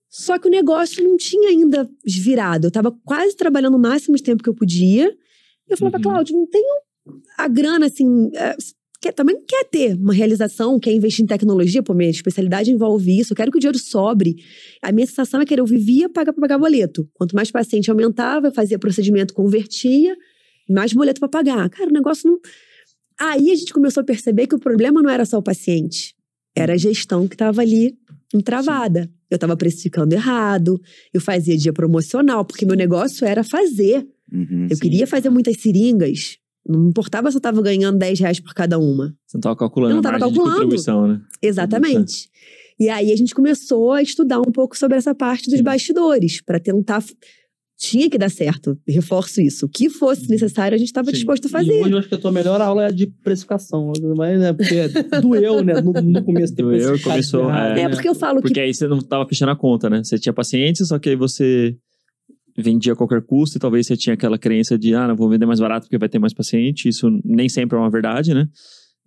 Só que o negócio não tinha ainda virado. Eu tava quase trabalhando o máximo de tempo que eu podia. E eu falava, Uhum. Cláudio, não tenho a grana, assim... quer, também quer ter uma realização, quer investir em tecnologia, pô, minha especialidade envolve isso, eu quero que o dinheiro sobre. A minha sensação é que eu vivia pagar para pagar boleto. Quanto mais paciente aumentava, eu fazia procedimento, convertia, mais boleto para pagar. Cara, o negócio não. Aí a gente começou a perceber que o problema não era só o paciente, era a gestão que estava ali entravada. Eu estava precificando errado, eu fazia dia promocional, porque meu negócio era fazer. Uhum. Eu queria fazer muitas seringas. Não importava se eu estava ganhando 10 reais por cada uma. Você não tava calculando Eu não a tava margem de calculando. contribuição, né? Exatamente. E aí a gente começou a estudar um pouco sobre essa parte dos Sim. bastidores, para tentar. Tinha que dar certo, reforço isso. O que fosse necessário, a gente estava disposto a E fazer. hoje eu acho que a tua melhor aula é de precificação. Mas, né, porque doeu, né? No, no começo ter Doeu, começou, errado, é. É, né? porque eu falo Porque que. aí você não tava fechando a conta, né? Você tinha pacientes, só que aí você vendia a qualquer custo e talvez você tinha aquela crença de, ah, não vou vender mais barato porque vai ter mais paciente. Isso nem sempre é uma verdade, né?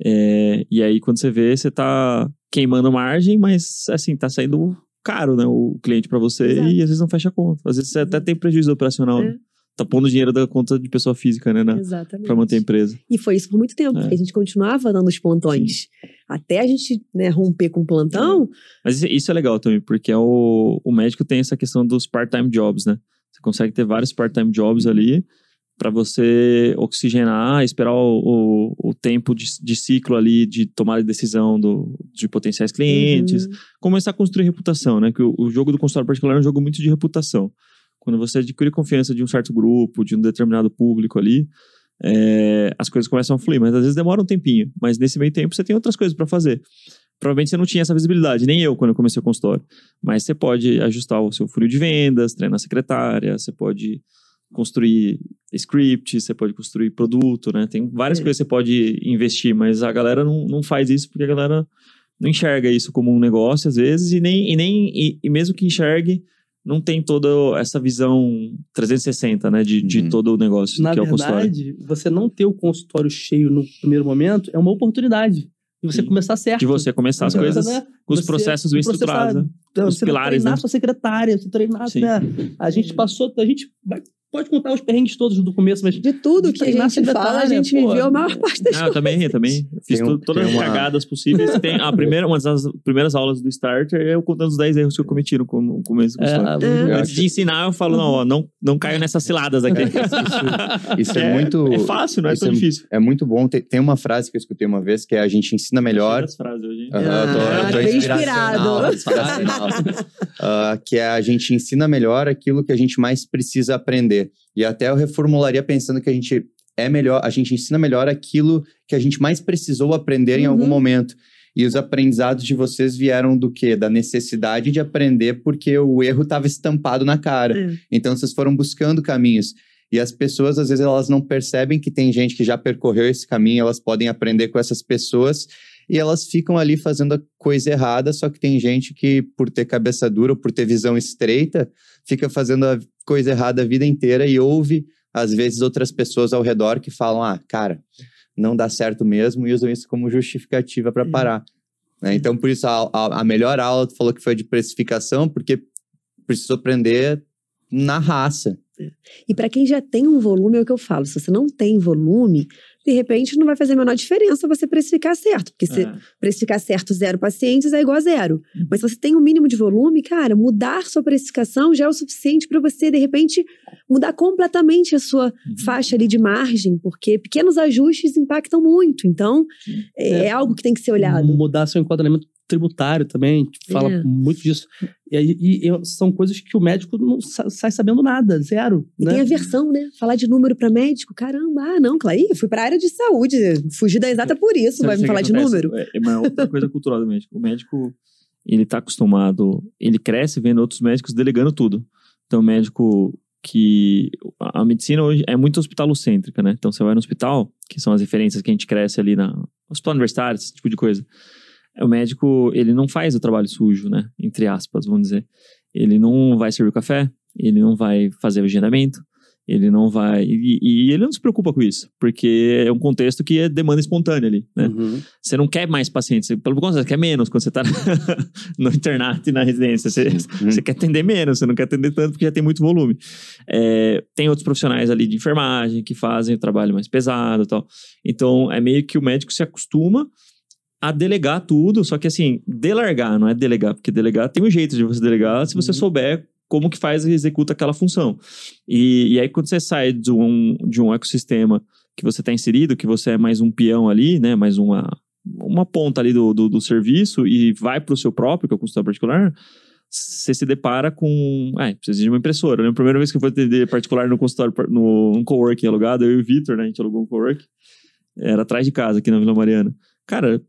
É, e aí, quando você vê, você tá queimando margem, mas, assim, tá saindo caro, né? O cliente para você Exato. e às vezes não fecha a conta. Às vezes você até tem prejuízo operacional. É. Né? Tá pondo dinheiro da conta de pessoa física, né? Exatamente. Pra manter a empresa. E foi isso por muito tempo, é. porque a gente continuava dando os plantões. Sim. Até a gente né, romper com o plantão. Mas isso é legal também, porque é o, o médico tem essa questão dos part-time jobs, né? Você consegue ter vários part-time jobs ali para você oxigenar, esperar o, o, o tempo de, de, ciclo ali de tomada de decisão do, de potenciais clientes, uhum. começar a construir reputação, né? Que o, o jogo do consultório particular é um jogo muito de reputação. Quando você adquire confiança de um certo grupo, de um determinado público ali, é, as coisas começam a fluir, mas às vezes demora um tempinho. Mas nesse meio tempo você tem outras coisas para fazer. Provavelmente você não tinha essa visibilidade, nem eu quando eu comecei o consultório. Mas você pode ajustar o seu fluxo de vendas, treinar a secretária, você pode construir script, você pode construir produto, né? Tem várias é. coisas que você pode investir, mas a galera não, não faz isso porque a galera não enxerga isso como um negócio às vezes e nem, e, nem e, e mesmo que enxergue, não tem toda essa visão 360, né, de, de uhum. todo o negócio Na que é o verdade, você não ter o consultório cheio no primeiro momento é uma oportunidade. De você começar certo. De você começar as coisas né? com os processos bem estruturados. Né? Os você pilares, treinar né? sua secretária, você treinar, né? A gente passou, a gente Pode contar os perrengues todos do começo, mas. De tudo que a gente fala, a gente pô, viveu a maior parte das ah, Eu também, eu também. Fiz um, todas as uma... cagadas possíveis. Tem a primeira, uma das primeiras aulas do Starter é eu contando os 10 erros que eu cometi no começo do é, é. Antes de ensinar, eu falo, não, ó, não, não caio nessas ciladas aqui. isso, isso é, é, muito. É fácil, não é tão é, difícil. É muito bom. Tem, tem uma frase que eu escutei uma vez que é a gente ensina melhor. As frases hoje. Uhum, eu tô, eu tô ah, inspirado. inspiracional. uh, que é a gente ensina melhor aquilo que a gente mais precisa aprender. E até eu reformularia pensando que a gente é melhor, a gente ensina melhor aquilo que a gente mais precisou aprender uhum. em algum uhum. momento. E os aprendizados de vocês vieram do quê? Da necessidade de aprender porque o erro estava estampado na cara. Uhum. Então vocês foram buscando caminhos. E as pessoas, às vezes, elas não percebem que tem gente que já percorreu esse caminho, elas podem aprender com essas pessoas e elas ficam ali fazendo a coisa errada, só que tem gente que, por ter cabeça dura ou por ter visão estreita, fica fazendo a coisa errada a vida inteira e ouve, às vezes, outras pessoas ao redor que falam: ah, cara, não dá certo mesmo, e usam isso como justificativa para parar. Né? Então, por isso, a, a, a melhor aula tu falou que foi de precificação, porque precisou aprender na raça. E para quem já tem um volume, é o que eu falo: se você não tem volume, de repente não vai fazer a menor diferença você precificar certo. Porque se é. precificar certo zero pacientes é igual a zero. Uhum. Mas se você tem um mínimo de volume, cara, mudar sua precificação já é o suficiente para você, de repente, mudar completamente a sua uhum. faixa ali de margem, porque pequenos ajustes impactam muito. Então, é, é, é algo que tem que ser olhado. Mudar seu enquadramento tributário também, fala é. muito disso. E, e, e, são coisas que o médico não sai sabendo nada, zero. Né? Tem aversão, né? Falar de número para médico, caramba, ah, não, claro, eu fui para a área de saúde, fugi da exata por isso, vai me falar de número. É, é uma outra coisa cultural do médico. O médico, ele tá acostumado, ele cresce vendo outros médicos delegando tudo. Então, o médico que a medicina hoje é muito hospitalocêntrica, né? Então, você vai no hospital, que são as referências que a gente cresce ali na hospital universitário, esse tipo de coisa o médico, ele não faz o trabalho sujo, né? Entre aspas, vamos dizer. Ele não vai servir café, ele não vai fazer o agendamento, ele não vai. E, e, ele não se preocupa com isso, porque é um contexto que é demanda espontânea ali, né? Uhum. Você não quer mais pacientes, pelo contrário, você quer menos quando você tá no internato e na residência. Você, uhum. você, quer atender menos, você não quer atender tanto porque já tem muito volume. É, tem outros profissionais ali de enfermagem que fazem o trabalho mais pesado e tal. Então, é meio que o médico se acostuma a delegar tudo, só que assim, delargar, não é delegar, porque delegar tem um jeito de você delegar se você uhum. souber como que faz e executa aquela função. E, e aí quando você sai de um, de um ecossistema que você está inserido, que você é mais um peão ali, né, mais uma, uma ponta ali do, do, do serviço e vai para o seu próprio, que é o consultor particular, você se depara com. É, precisa de uma impressora. Eu lembro a primeira vez que eu fui atender particular no consultório, no um coworking alugado, eu e o Vitor, né? A gente alugou um coworking. Era atrás de casa, aqui na Vila Mariana. Cara,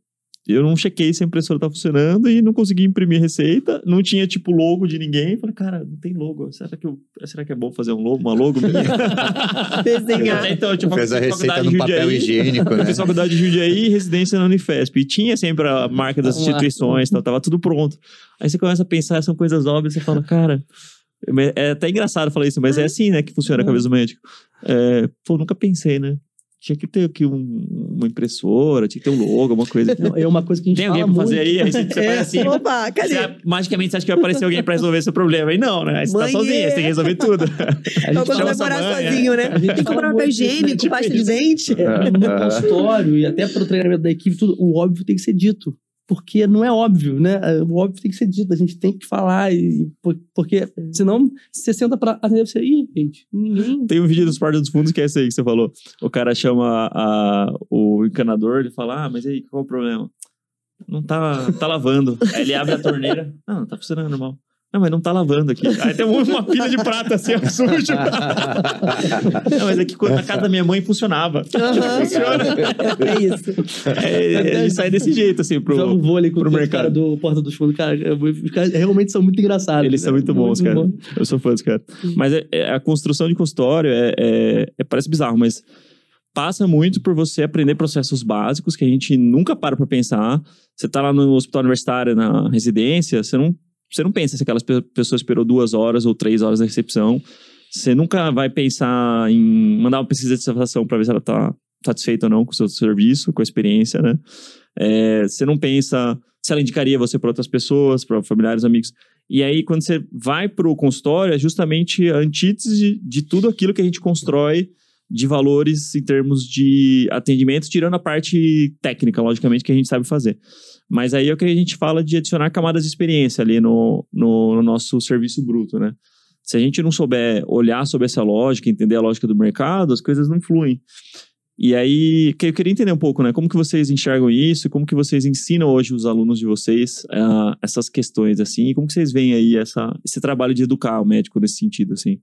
eu não chequei se a impressora tá funcionando e não consegui imprimir receita. Não tinha, tipo, logo de ninguém. Falei, cara, não tem logo. Será que, eu, será que é bom fazer um logo, uma logo? Desenhar. Então, tipo, Fez a receita no papel higiênico, né? Eu fiz faculdade de Jundiaí e residência na Unifesp. E tinha sempre a marca das instituições, tal, tava tudo pronto. Aí você começa a pensar, são coisas óbvias, você fala, cara É até engraçado falar isso, mas é assim, né, que funciona a cabeça do médico. É, pô, nunca pensei, né? Tinha que ter aqui um, uma impressora, tinha que ter um logo, alguma coisa. Não, é uma coisa que a gente Tem alguém pra fazer aí? Aí você, é. faz assim. Opa, cadê? Você, magicamente você acha que vai aparecer alguém pra resolver seu problema. Aí não, né? Aí você Mãe tá sozinho, você tem que resolver tudo. A gente vai morar sozinho, né? tem que comprar papel higiênico, pasta de dente. No consultório e até pro treinamento da equipe, tudo, o óbvio tem que ser dito porque não é óbvio, né? O óbvio tem que ser dito, a gente tem que falar, e, porque senão você senta pra atender você, ih, gente, ninguém... Tem um vídeo dos Porta dos Fundos que é esse aí que você falou. O cara chama a, o encanador, ele fala, ah, mas aí, qual é o problema? Não tá, tá lavando. Aí ele abre a torneira, não, tá funcionando normal. Não, mas não tá lavando aqui. Aí tem uma pilha de prata assim, sujo. não, mas aqui na casa da minha mãe funcionava. Uhum. Funciona. É isso. É, ele sai desse jeito, assim, pro, Joga vôlei com pro mercado. cara do Porta dos Fundos. Cara, os caras realmente são muito engraçados. Eles são muito bons, muito cara. Bom. Eu sou fã dos caras. Mas é, é, a construção de consultório é, é, é, parece bizarro, mas passa muito por você aprender processos básicos que a gente nunca para pra pensar. Você tá lá no hospital universitário, na residência, você não você não pensa se aquelas pessoas esperou duas horas ou três horas na recepção. Você nunca vai pensar em mandar uma pesquisa de satisfação para ver se ela está satisfeita ou não com o seu serviço, com a experiência, né? É, você não pensa se ela indicaria você para outras pessoas, para familiares, amigos. E aí, quando você vai para o consultório, é justamente a antítese de, de tudo aquilo que a gente constrói de valores em termos de atendimento, tirando a parte técnica, logicamente, que a gente sabe fazer. Mas aí é o que a gente fala de adicionar camadas de experiência ali no, no, no nosso serviço bruto, né? Se a gente não souber olhar sobre essa lógica, entender a lógica do mercado, as coisas não fluem. E aí, eu queria entender um pouco, né? Como que vocês enxergam isso? Como que vocês ensinam hoje os alunos de vocês uh, essas questões, assim? E como que vocês veem aí essa, esse trabalho de educar o médico nesse sentido, assim?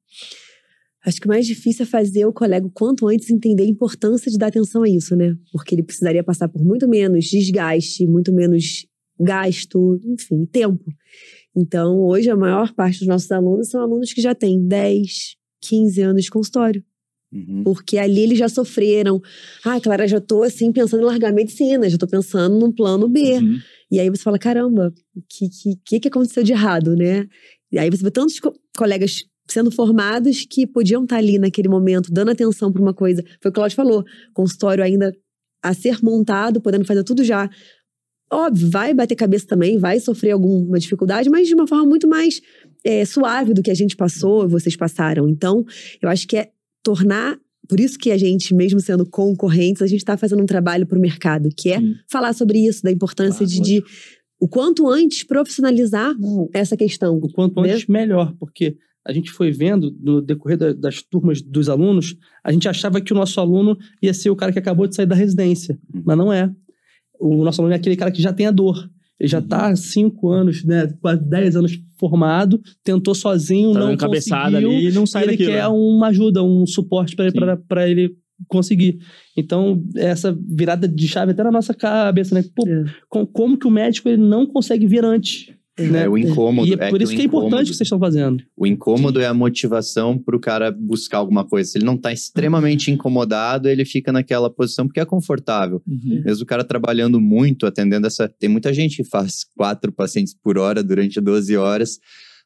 Acho que o mais difícil é fazer o colega o quanto antes entender a importância de dar atenção a isso, né? Porque ele precisaria passar por muito menos desgaste, muito menos gasto, enfim, tempo. Então, hoje, a maior parte dos nossos alunos são alunos que já têm 10, 15 anos de consultório. Uhum. Porque ali eles já sofreram. Ah, Clara, já tô assim pensando em largar a medicina, já tô pensando num plano B. Uhum. E aí você fala: caramba, o que, que, que aconteceu de errado, né? E aí você vê tantos co colegas sendo formados que podiam estar ali naquele momento, dando atenção para uma coisa. Foi o que o Claudio falou: consultório ainda a ser montado, podendo fazer tudo já. Óbvio, vai bater cabeça também, vai sofrer alguma dificuldade, mas de uma forma muito mais é, suave do que a gente passou, vocês passaram. Então, eu acho que é tornar. Por isso que a gente, mesmo sendo concorrentes, a gente está fazendo um trabalho para o mercado, que é falar sobre isso, da importância claro, de, de, o quanto antes profissionalizar Não, essa questão. O quanto né? antes melhor, porque a gente foi vendo no decorrer da, das turmas dos alunos, a gente achava que o nosso aluno ia ser o cara que acabou de sair da residência, uhum. mas não é. O nosso aluno é aquele cara que já tem a dor. Ele já está há cinco anos, né, quase dez anos formado, tentou sozinho, tá não cabeçada ali e não sai ele daquilo, quer né? uma ajuda, um suporte para ele conseguir. Então, essa virada de chave até na nossa cabeça, né? Pô, é. como que o médico ele não consegue vir antes? Né? É o incômodo. E é, é por isso que, que é importante o que vocês estão fazendo. O incômodo Sim. é a motivação para o cara buscar alguma coisa. Se ele não está extremamente incomodado, ele fica naquela posição porque é confortável. Uhum. Mesmo o cara trabalhando muito, atendendo essa. Tem muita gente que faz quatro pacientes por hora durante 12 horas,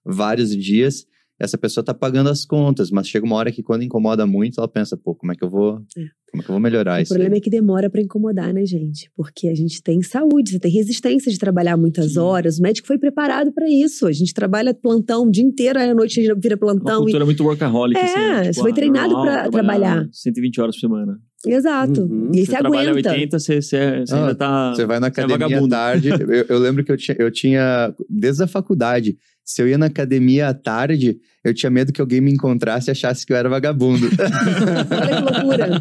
vários dias essa pessoa tá pagando as contas, mas chega uma hora que quando incomoda muito, ela pensa, pô, como é que eu vou, é. como é que eu vou melhorar o isso? O problema aí? é que demora para incomodar, né, gente? Porque a gente tem saúde, você tem resistência de trabalhar muitas Sim. horas, o médico foi preparado para isso. A gente trabalha plantão o dia inteiro, aí à noite a gente vira plantão. Uma cultura e... muito workaholic, é, assim, né? tipo, você foi ah, treinado para trabalhar. 120 horas por semana. Exato. Uhum. E aí você, você trabalha aguenta. 80, você, você, você ah, ainda tá. Você vai na é academia à tarde. eu, eu, lembro que eu tinha, eu tinha, desde a faculdade, se eu ia na academia à tarde, eu tinha medo que alguém me encontrasse e achasse que eu era vagabundo. Olha que loucura.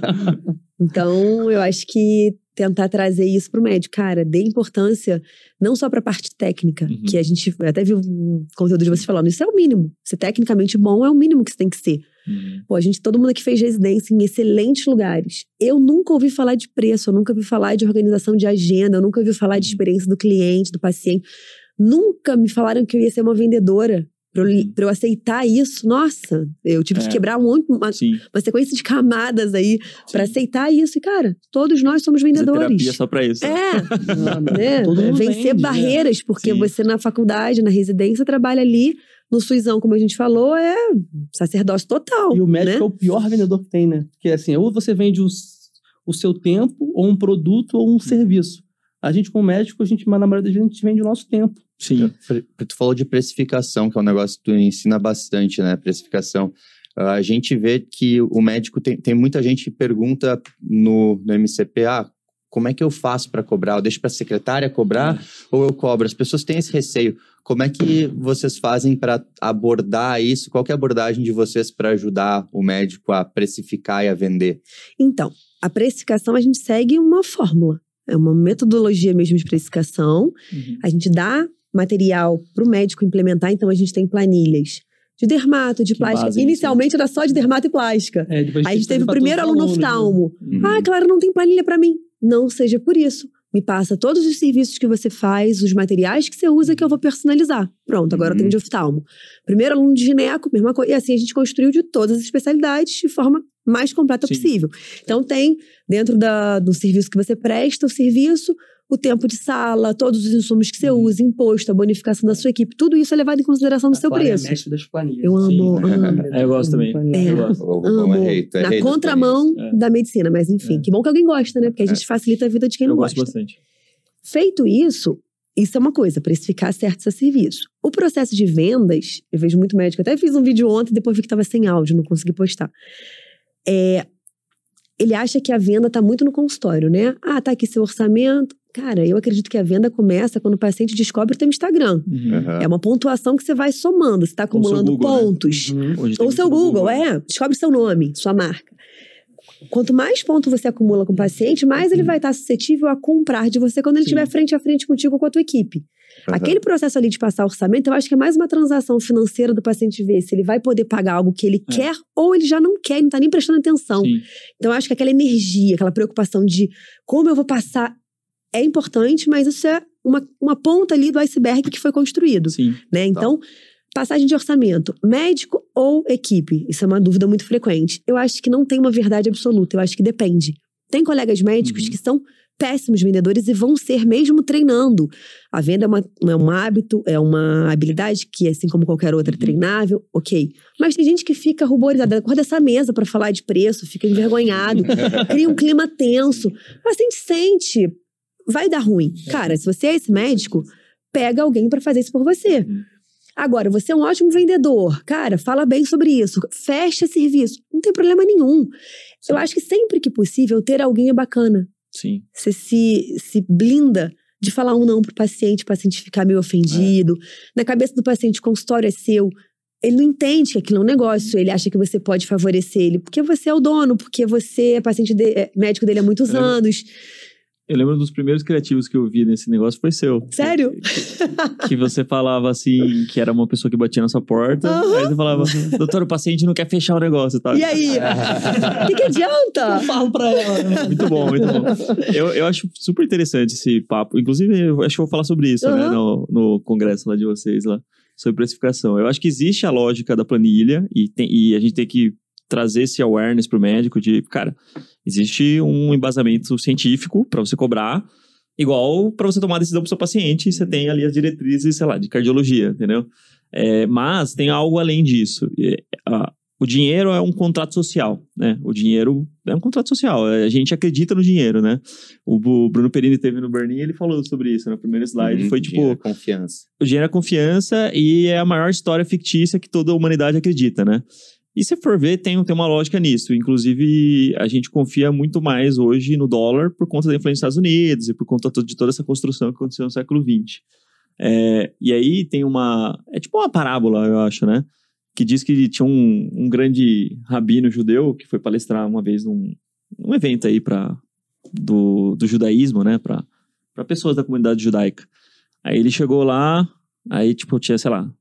Então, eu acho que tentar trazer isso para o médico, cara, dê importância não só para a parte técnica, uhum. que a gente até viu um conteúdo de você falando, isso é o mínimo. Ser tecnicamente bom é o mínimo que você tem que ser. Uhum. Pô, a gente, todo mundo aqui fez residência em excelentes lugares. Eu nunca ouvi falar de preço, eu nunca ouvi falar de organização de agenda, eu nunca ouvi falar de uhum. experiência do cliente, do paciente. Nunca me falaram que eu ia ser uma vendedora. Pra eu, uhum. pra eu aceitar isso, nossa, eu tive é. que quebrar um, uma, uma sequência de camadas aí para aceitar isso. E, cara, todos nós somos vendedores. terapia só pra isso. É. né? Vencer vende, né? barreiras, porque Sim. você na faculdade, na residência, trabalha ali No Suizão, como a gente falou, é sacerdócio total. E o médico né? é o pior vendedor que tem, né? Porque assim, ou você vende os, o seu tempo, ou um produto, ou um serviço. A gente, como médico, a gente, na maioria das vezes, a gente vende o nosso tempo. Sim. Tu falou de precificação, que é um negócio que tu ensina bastante, né? Precificação. A gente vê que o médico tem, tem muita gente que pergunta no, no MCP, ah, como é que eu faço para cobrar? Eu deixo para a secretária cobrar é. ou eu cobro? As pessoas têm esse receio. Como é que vocês fazem para abordar isso? Qual é a abordagem de vocês para ajudar o médico a precificar e a vender? Então, a precificação a gente segue uma fórmula. É uma metodologia mesmo de precificação. Uhum. A gente dá material para o médico implementar, então a gente tem planilhas de dermato, de que plástica. Inicialmente era só de dermato e plástica. É, Aí a gente teve o primeiro aluno oftalmo. Né? Uhum. Ah, claro, não tem planilha para mim. Não seja por isso. Me passa todos os serviços que você faz, os materiais que você usa que eu vou personalizar. Pronto, agora uhum. eu tenho uhum. de oftalmo. Primeiro aluno de gineco, mesma coisa. E assim a gente construiu de todas as especialidades de forma mais completa Sim. possível. Então tem dentro da, do serviço que você presta, o serviço, o tempo de sala, todos os insumos que você uhum. usa, imposto, a bonificação da sua equipe, tudo isso é levado em consideração no a seu preço. É mestre das planilhas. Eu amo, amo. É, eu gosto também. É, eu gosto. amo. É Na contramão é. da medicina, mas enfim, é. que bom que alguém gosta, né? Porque a gente facilita a vida de quem não gosta. Eu gosto bastante. Feito isso, isso é uma coisa, precificar certo seu serviço. O processo de vendas, eu vejo muito médico, até fiz um vídeo ontem, depois vi que estava sem áudio, não consegui postar. É, ele acha que a venda está muito no consultório, né? Ah, tá aqui seu orçamento. Cara, eu acredito que a venda começa quando o paciente descobre o teu Instagram. Uhum. É uma pontuação que você vai somando, você está acumulando Google, né? pontos. Né? Uhum. Ou seu Google, Google, é. Descobre seu nome, sua marca. Quanto mais pontos você acumula com o paciente, mais ele vai estar suscetível a comprar de você quando ele estiver frente a frente contigo ou com a tua equipe. Uhum. Aquele processo ali de passar orçamento, eu acho que é mais uma transação financeira do paciente ver se ele vai poder pagar algo que ele é. quer ou ele já não quer, não está nem prestando atenção. Sim. Então, eu acho que aquela energia, aquela preocupação de como eu vou passar é importante, mas isso é uma, uma ponta ali do iceberg que foi construído. Sim. Né? Então, tá. Passagem de orçamento, médico ou equipe? Isso é uma dúvida muito frequente. Eu acho que não tem uma verdade absoluta, eu acho que depende. Tem colegas médicos uhum. que são péssimos vendedores e vão ser mesmo treinando. A venda é, uma, é um hábito, é uma habilidade que, assim como qualquer outra, é uhum. treinável, ok. Mas tem gente que fica ruborizada, acorda essa mesa para falar de preço, fica envergonhado, cria um clima tenso. O paciente sente, vai dar ruim. É. Cara, se você é esse médico, pega alguém para fazer isso por você. Agora, você é um ótimo vendedor. Cara, fala bem sobre isso. Fecha serviço. Não tem problema nenhum. Sim. Eu acho que sempre que possível, ter alguém é bacana. Sim. Você se, se blinda de falar um não pro paciente, o paciente ficar meio ofendido. É. Na cabeça do paciente, o consultório é seu. Ele não entende que aquilo é um negócio, ele acha que você pode favorecer ele, porque você é o dono, porque você é paciente de, é, médico dele há muitos anos. Eu lembro dos primeiros criativos que eu vi nesse negócio foi seu. Sério? Que, que você falava assim, que era uma pessoa que batia na sua porta. Uhum. Aí você falava, doutor, o paciente não quer fechar o negócio, tá? E aí? O que, que adianta? Eu falo pra ela. Né? Muito bom, muito bom. Eu, eu acho super interessante esse papo. Inclusive, eu acho que eu vou falar sobre isso, uhum. né? No, no congresso lá de vocês lá. Sobre precificação. Eu acho que existe a lógica da planilha e, tem, e a gente tem que trazer esse awareness pro médico de, cara, existe um embasamento científico para você cobrar, igual para você tomar decisão pro seu paciente, você tem ali as diretrizes, sei lá, de cardiologia, entendeu? É, mas tem algo além disso. É, a, o dinheiro é um contrato social, né? O dinheiro é um contrato social. A gente acredita no dinheiro, né? O, Bruno Perini teve no Bernin, ele falou sobre isso no primeiro slide. Uhum, foi tipo. Dinheiro é confiança. O dinheiro é confiança e é a maior história fictícia que toda a humanidade acredita, né? E se for ver, tem, tem uma lógica nisso. Inclusive, a gente confia muito mais hoje no dólar por conta da influência dos Estados Unidos e por conta de toda essa construção que aconteceu no século XX. É, e aí tem uma. É tipo uma parábola, eu acho, né? Que diz que tinha um, um grande rabino judeu que foi palestrar uma vez num, num evento aí pra, do, do judaísmo, né? Para pessoas da comunidade judaica. Aí ele chegou lá, aí, tipo, tinha, sei lá,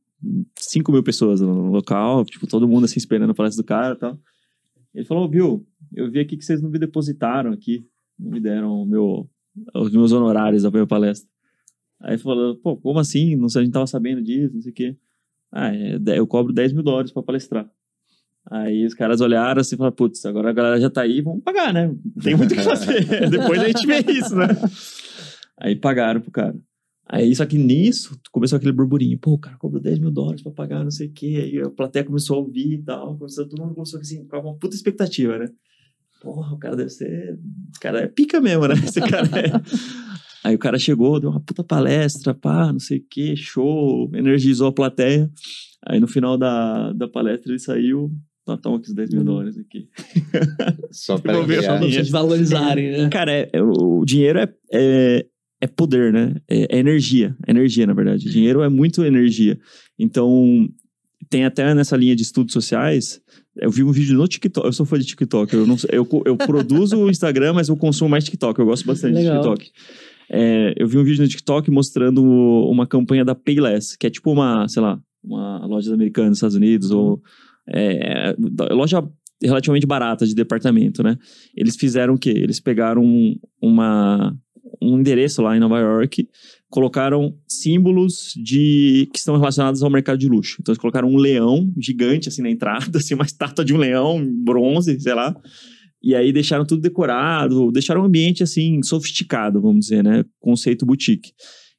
5 mil pessoas no local, tipo, todo mundo assim esperando a palestra do cara e tal. Ele falou, viu, eu vi aqui que vocês não me depositaram aqui, não me deram meu, os meus honorários da minha palestra. Aí falou, pô, como assim? Não sei, a gente tava sabendo disso, não sei o quê. Ah, é, eu cobro 10 mil dólares pra palestrar. Aí os caras olharam assim e falaram, putz, agora a galera já tá aí, vamos pagar, né? Não tem muito o que fazer. Depois a gente vê isso, né? Aí pagaram pro cara. Aí, só que nisso, começou aquele burburinho. Pô, o cara cobrou 10 mil dólares pra pagar não sei o quê. Aí a plateia começou a ouvir e tal. Começou, todo mundo começou assim, com uma puta expectativa, né? Porra, o cara deve ser... O cara é pica mesmo, né? Esse cara é... Aí o cara chegou, deu uma puta palestra, pá, não sei o quê, show, energizou a plateia. Aí no final da, da palestra ele saiu, tá, toma aqui os 10 mil dólares aqui. Só pra vocês valorizarem, né? Cara, é, é- o dinheiro é, é, é poder, né? É, é energia. É energia, na verdade. Dinheiro é muito energia. Então, tem até nessa linha de estudos sociais. Eu vi um vídeo no TikTok. Eu sou fã de TikTok. Eu, não, eu, eu produzo o Instagram, mas eu consumo mais TikTok. Eu gosto bastante Legal. de TikTok. É, eu vi um vídeo no TikTok mostrando uma campanha da Payless, que é tipo uma, sei lá, uma loja americana nos Estados Unidos, ou é, loja relativamente barata de departamento, né? Eles fizeram o quê? Eles pegaram um, uma, um endereço lá em Nova York, colocaram símbolos de que estão relacionados ao mercado de luxo. Então eles colocaram um leão gigante assim na entrada, assim uma estátua de um leão bronze, sei lá. E aí deixaram tudo decorado, deixaram um ambiente assim sofisticado, vamos dizer, né? Conceito boutique.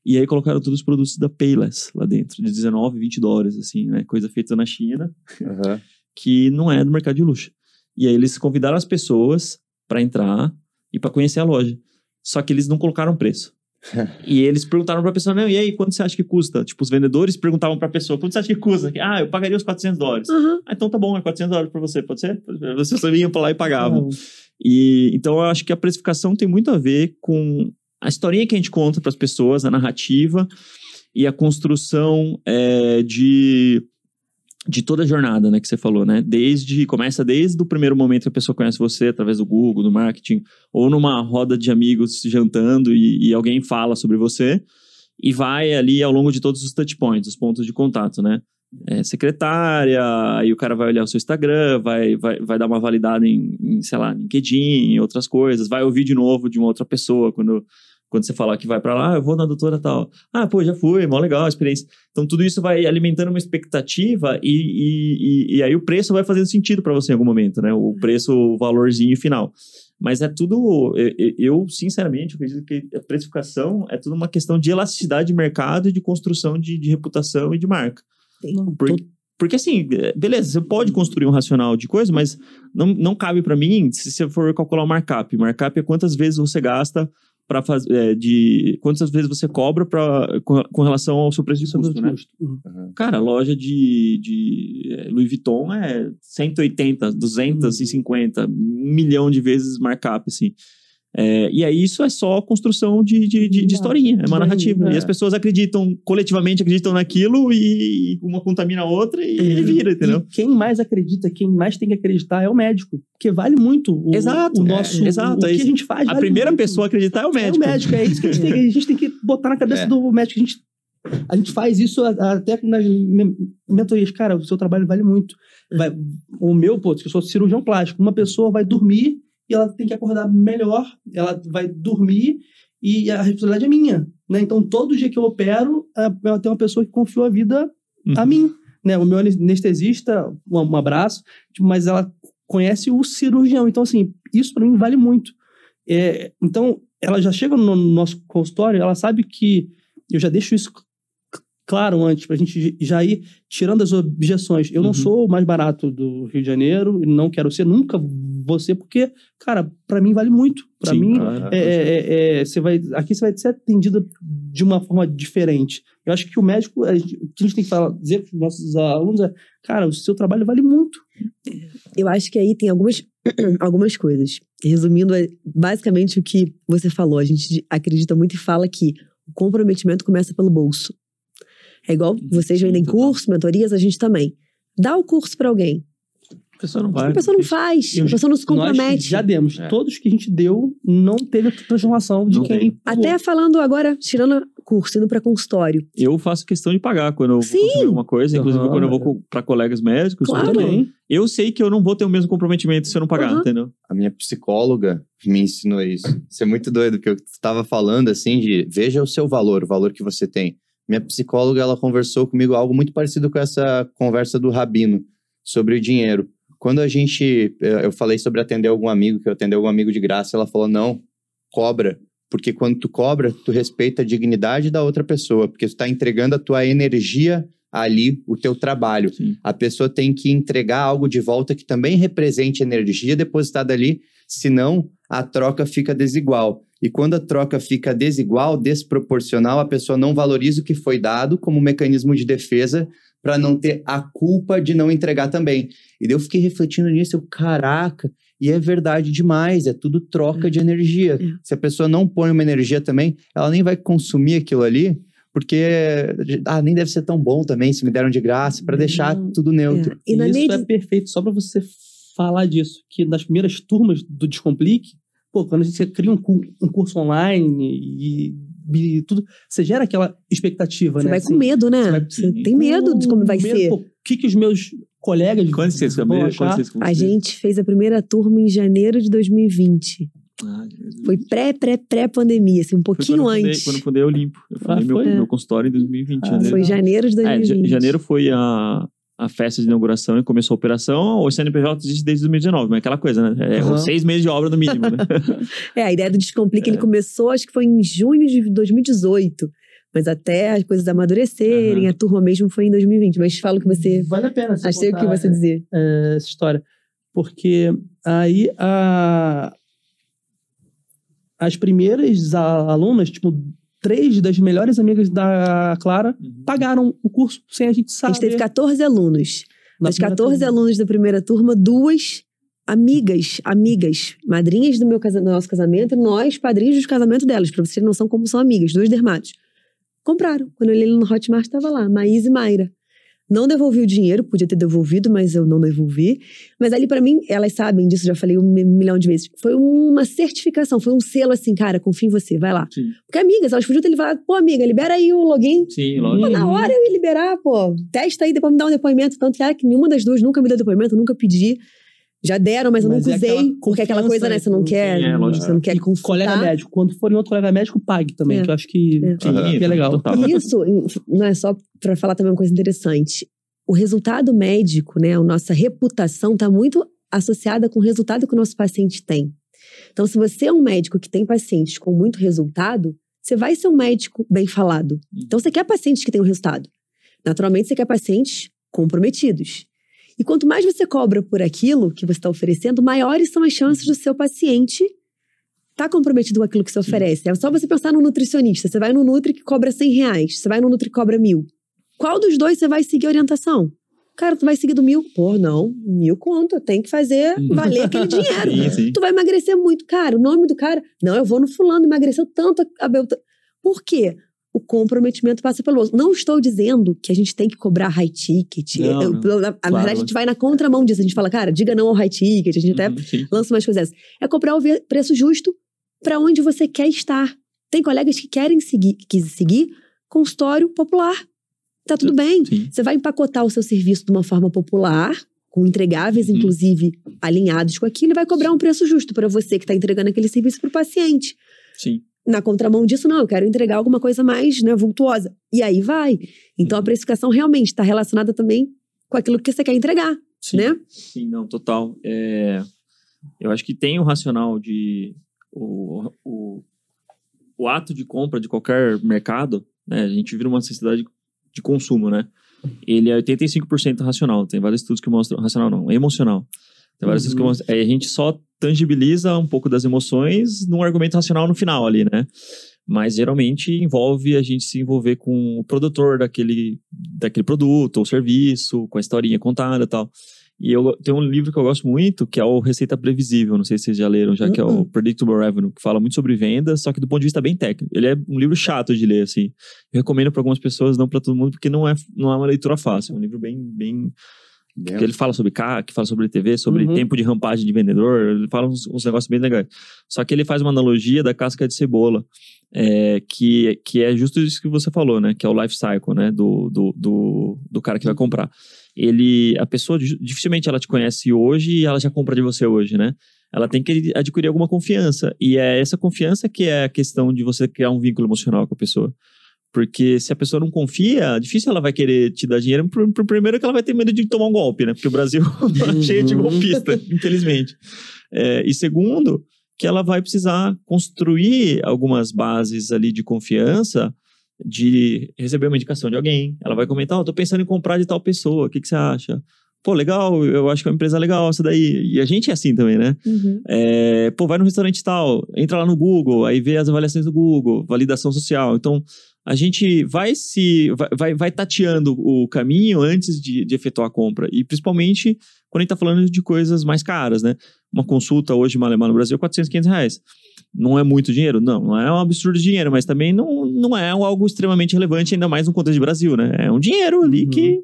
E aí colocaram todos os produtos da Payless lá dentro, de 19, 20 dólares, assim, né? Coisa feita na China Aham. que não é do mercado de luxo. E aí eles convidaram as pessoas para entrar e para conhecer a loja. Só que eles não colocaram preço. e eles perguntaram pra pessoa, não, e aí, quanto você acha que custa? Tipo, os vendedores perguntavam pra pessoa, quanto você acha que custa? Ah, eu pagaria os 400 dólares. Aham. Ah, então tá bom, é 400 dólares pra você, pode ser? Vocês só vinham pra lá e pagavam. E então eu acho que a precificação tem muito a ver com a historinha que a gente conta para as pessoas, a narrativa e a construção é, de de toda a jornada, né, que você falou, né? Desde começa desde o primeiro momento que a pessoa conhece você através do Google, do marketing, ou numa roda de amigos jantando e, e alguém fala sobre você e vai ali ao longo de todos os touch points, os pontos de contato, né? É, secretária, aí o cara vai olhar o seu Instagram, vai, vai, vai dar uma validada em, em, sei lá, LinkedIn, outras coisas, vai ouvir de novo de uma outra pessoa quando, quando você falar que vai pra lá, ah, eu vou na doutora tal. Ah, pô, já fui, mó legal a experiência. Então tudo isso vai alimentando uma expectativa e, e, e, e aí o preço vai fazendo sentido para você em algum momento, né? O preço, o valorzinho final. Mas é tudo, eu, eu- eu, sinceramente acredito que a precificação é tudo uma questão de elasticidade de mercado e de construção de, de reputação e de marca. Não, Porque, porque assim, é, beleza, você pode construir um racional de coisa, mas não, não cabe para mim se você for calcular o markup. Markup é quantas vezes você gasta para fazer de quantas vezes você cobra para com, com relação ao seu preço de custo, o né? custo. Uhum. Cara, loja de, de é, Louis Vuitton é 180, 250, um milhão de vezes markup, assim. É, e aí isso é só construção de, de, de, de historinha, é uma narrativa. É. E as pessoas acreditam, coletivamente acreditam naquilo e uma contamina a outra e, Uhum. vira, entendeu? E quem mais acredita, quem mais tem que acreditar é o médico. Porque vale muito o, Exato, o é, nosso. exato, o é que a gente faz. A vale primeira muito. pessoa a acreditar é o médico. É o médico, é isso que a gente tem, que- a gente tem que botar na cabeça É. do médico. A gente, a gente faz isso a- até nas men- mentorias. Cara, o seu trabalho vale muito. Vai- o meu, pô, que eu sou cirurgião plástico, uma pessoa vai dormir e ela tem que acordar melhor, ela vai dormir e a responsabilidade é minha. Né? Então, todo dia que eu opero, a- ela tem uma pessoa que confiou a vida a Uhum. mim. Né? O meu anestesista, um, um abraço, tipo, mas ela conhece o cirurgião. Então, assim, isso para mim vale muito. É, então, ela já chega no nosso consultório, ela sabe que eu já deixo isso claro antes, pra gente já ir tirando as objeções. Eu Uhum. não sou o mais barato do Rio de Janeiro, e não quero ser, nunca ser, porque, cara, para mim vale muito. Para mim, claro. é, é, é, você vai, aqui você vai ser atendida de uma forma diferente. Eu acho que o médico, a gente- o que a gente tem que falar, dizer para os nossos alunos é, cara, o seu trabalho vale muito. Eu acho que aí tem algumas, algumas coisas. Resumindo, é basicamente o que você falou. A gente acredita muito e fala que o comprometimento começa pelo bolso. É igual vocês vendem curso, mentorias, a gente também. Dá o curso para alguém. A pessoa não vai. A pessoa não faz, Eu- a pessoa não se Nós compromete. já demos. É. Todos que a gente deu, não teve a transformação de Não quem... tem. Até falando agora, tirando curso, indo para consultório. Eu faço questão de pagar quando eu vou Sim. consumir alguma coisa, inclusive Aham. quando eu vou para colegas médicos. Claro. eu também. Eu sei que eu não vou ter o mesmo comprometimento se eu não pagar, Aham. entendeu? A minha psicóloga me ensinou isso. Isso é muito doido, que eu estava falando assim de veja o seu valor, o valor que você tem. Minha psicóloga, ela conversou comigo algo muito parecido com essa conversa do Rabino sobre o dinheiro. Quando a gente, eh, eu falei sobre atender algum amigo, que eu atender algum amigo de graça, ela falou, não, cobra. Porque quando tu cobra, tu respeita a dignidade da outra pessoa, porque tu tá entregando a tua energia ali, o teu trabalho. Sim. A pessoa tem que entregar algo de volta que também represente energia depositada ali, senão a troca fica desigual. E quando a troca fica desigual, desproporcional, a pessoa não valoriza o que foi dado como mecanismo de defesa para não ter a culpa de não entregar também. E daí eu fiquei refletindo nisso, eu, caraca, e é verdade demais, é tudo troca de energia. É. Se a pessoa não põe uma energia também, ela nem vai consumir aquilo ali, porque ah, nem deve ser tão bom também se me deram de graça, para deixar tudo neutro. É. E na isso é perfeito, só para você falar disso, que nas primeiras turmas do Descomplique, pô, quando você cria um, um curso online e, e tudo, você gera aquela expectativa, Você né? vai assim, com medo, né? você vai- Você tem medo de como vai medo, ser. O que, que os meus colegas Quando vocês vão abriram? achar? Quando vocês A gente fez a primeira turma em janeiro de 2020. Ah. Foi pré, pré, pré-pandemia, assim, um Foi pouquinho quando eu fundei- antes. Quando eu fundei a Olimpo. Eu fundei Ah, meu, foi? meu consultório em 2020. Ah, janeiro. Foi janeiro de É, 2020. ja- janeiro foi a, a festa de inauguração e começou a operação. O CNPJ existe desde 2019, mas é aquela coisa, né? É Aham. seis meses de obra no mínimo, né? É, a ideia do Descomplique, ele começou, acho que foi em junho de 2018. Mas até as coisas amadurecerem, Aham. a turma mesmo foi em 2020. Mas fala o que você... Vale a pena você Achei o que você dizer. é, essa história. Porque aí a, as primeiras alunas, tipo, três das melhores amigas da Clara pagaram o curso sem a gente A saber. gente teve 14 alunos. na Das primeira 14 turma. alunos da primeira turma, duas amigas, amigas, madrinhas do, meu casa- do nosso casamento, e nós, padrinhos do casamento delas, pra vocês terem noção como são amigas, duas dermatos. Compraram. Quando eu olhei no Hotmart, tava lá, Maís e Mayra. Não devolvi o dinheiro, podia ter devolvido, mas eu não devolvi. Mas ali, pra mim, elas sabem disso, já falei um mi- milhão de vezes. Foi uma certificação, foi um selo assim, cara, confio em você, vai lá. Sim. Porque amigas, elas podiam ter falado, pô, amiga, libera aí o login. Sim, Pô, lógico. na hora eu ia liberar, pô. Testa aí, depois me dá um depoimento. Tanto que, ah, que nenhuma das duas nunca me deu depoimento, nunca pedi. Já deram, mas eu Mas nunca é usei. porque é aquela coisa, né? Você não confiança, quer. é, lógico. você não quer E consultar. colega médico. Quando for em outro colega médico, pague também, É. que eu acho que, É. que, que é legal. Total. E isso, não é só pra falar também uma coisa interessante. O resultado médico, né? A nossa reputação tá muito associada com o resultado que o nosso paciente tem. Então, se você é um médico que tem pacientes com muito resultado, você vai ser um médico bem falado. Então, você quer pacientes que tenham resultado. Naturalmente, você quer pacientes comprometidos. E quanto mais você cobra por aquilo que você está oferecendo, maiores são as chances do seu paciente estar comprometido com aquilo que você oferece. É só você pensar no nutricionista. Você vai no Nutri que cobra 100 reais. Você vai no Nutri que cobra mil. Qual dos dois você vai seguir a orientação? Cara, tu vai seguir do mil? Pô, não. Mil conto. Eu tenho que fazer valer aquele dinheiro. Sim, sim. Tu vai emagrecer muito. Cara, o nome do cara... Não, eu vou no fulano. Emagreceu tanto a Belta... Por quê? O comprometimento passa pelo outro. Não estou dizendo que a gente tem que cobrar high ticket. Não, Eu- não. na- Claro. verdade, a gente vai na contramão disso. A gente fala, cara, diga não ao high ticket. A gente até Uhum, lança umas coisas. É cobrar o preço justo para onde você quer estar. Tem colegas que querem seguir, que seguir consultório popular. Tá tudo bem. Sim. Você vai empacotar o seu serviço de uma forma popular, com entregáveis, Uhum. inclusive, alinhados com aquilo, e vai cobrar um preço justo para você que está entregando aquele serviço para o paciente. Sim. Na contramão disso, não, eu quero entregar alguma coisa mais né, vultuosa. E aí vai. Então a precificação realmente está relacionada também com aquilo que você quer entregar, Sim. né? Sim, não, total. É, eu acho que tem o racional de. O, o, o ato de compra de qualquer mercado, né? A gente vira uma sociedade de consumo, né? Ele é 85% racional. Tem vários estudos que mostram. Racional não, é emocional. Tem vários estudos que Uhum. é, a gente só tangibiliza um pouco das emoções num argumento racional no final ali, né? Mas geralmente envolve a gente se envolver com o produtor daquele, daquele produto ou serviço, com a historinha contada e tal. E eu tem um livro que eu gosto muito, que é o Receita Previsível, não sei se vocês já leram, já que é o Uhum. Predictable Revenue, que fala muito sobre vendas, só que do ponto de vista bem técnico. Ele é um livro chato de ler, assim. Eu recomendo para algumas pessoas, não para todo mundo, porque não é, não é uma leitura fácil. É um livro bem, bem porque ele fala sobre CAC, fala sobre TV, sobre Uhum. tempo de rampagem de vendedor, ele fala uns, uns negócios bem legais. Só que ele faz uma analogia da casca de cebola, é, que, que é justo isso que você falou, né? Que é o life cycle, né? Do, do, do, do cara que vai comprar. Ele, a pessoa, di- dificilmente ela te conhece hoje e ela já compra de você hoje, né? Ela tem que adquirir alguma confiança. E é essa confiança que é a questão de você criar um vínculo emocional com a pessoa. Porque se a pessoa não confia, difícil ela vai querer te dar dinheiro. Por, primeiro que ela vai ter medo de tomar um golpe, né? Porque o Brasil tá cheio de golpista, infelizmente. É, e segundo, que ela vai precisar construir algumas bases ali de confiança de receber uma indicação de alguém. Ela vai comentar, oh, tô pensando em comprar de tal pessoa, o que, que você acha? Pô, legal, eu acho que é uma empresa legal essa daí. E a gente é assim também, né? Uhum. É, pô, vai no restaurante tal, entra lá no Google, aí vê as avaliações do Google, validação social. Então, a gente vai se vai, vai, vai tateando o caminho antes de, de efetuar a compra. E principalmente quando a gente está falando de coisas mais caras, né? Uma consulta hoje Malemar no Brasil, 400, 500 reais. Não é muito dinheiro? Não, não é um absurdo de dinheiro, mas também não, não é algo extremamente relevante, ainda mais no contexto de Brasil, né? É um dinheiro ali Uhum. que,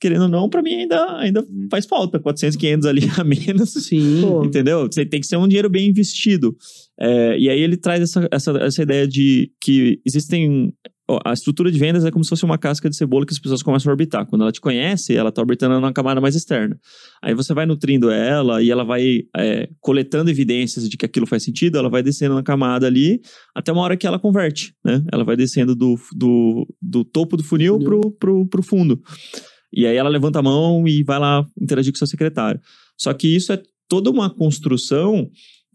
querendo ou não, para mim ainda, ainda faz falta. 400, 500 ali a menos. Sim. Pô. Entendeu? Você tem que ser um dinheiro bem investido. É, e aí ele traz essa, essa, essa ideia de que existem. A estrutura de vendas é como se fosse uma casca de cebola que as pessoas começam a orbitar. Quando ela te conhece, ela está orbitando numa camada mais externa. Aí você vai nutrindo ela e ela vai é, coletando evidências de que aquilo faz sentido, ela vai descendo na camada ali, até uma hora que ela converte, né? Ela vai descendo do, do, do topo do funil, Funil. Pro, pro, pro fundo. E aí ela levanta a mão e vai lá interagir com o seu secretário. Só que isso é toda uma construção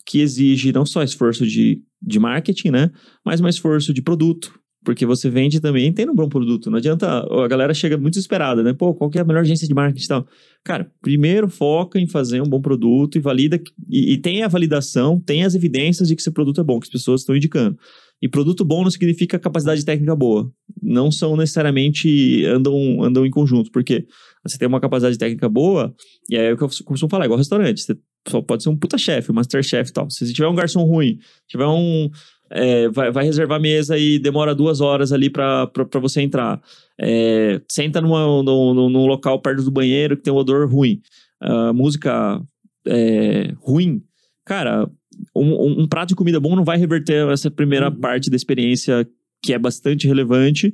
que exige não só esforço de, de marketing, né? Mas um esforço de produto. Porque você vende também tendo um bom produto. Não adianta. A galera chega muito desesperada, né? Pô, qual que é a melhor agência de marketing e tal? Cara, primeiro foca em fazer um bom produto e valida. E, e tem a validação, tem as evidências de que esse produto é bom, que as pessoas estão indicando. E produto bom não significa capacidade técnica boa. Não são necessariamente andam, andam em conjunto. Porque você tem uma capacidade técnica boa, e aí é o que eu costumo falar, igual restaurante. Você só pode ser um puta chefe, um master chef e tal. Se você tiver um garçom ruim, tiver um. É, vai, vai reservar mesa e demora duas horas ali pra você entrar. É, senta numa, num, num- local perto do banheiro que tem um odor ruim. Ah, música é, ruim. Cara, um, um- um prato de comida bom não vai reverter essa primeira Uhum. parte da experiência que é bastante relevante.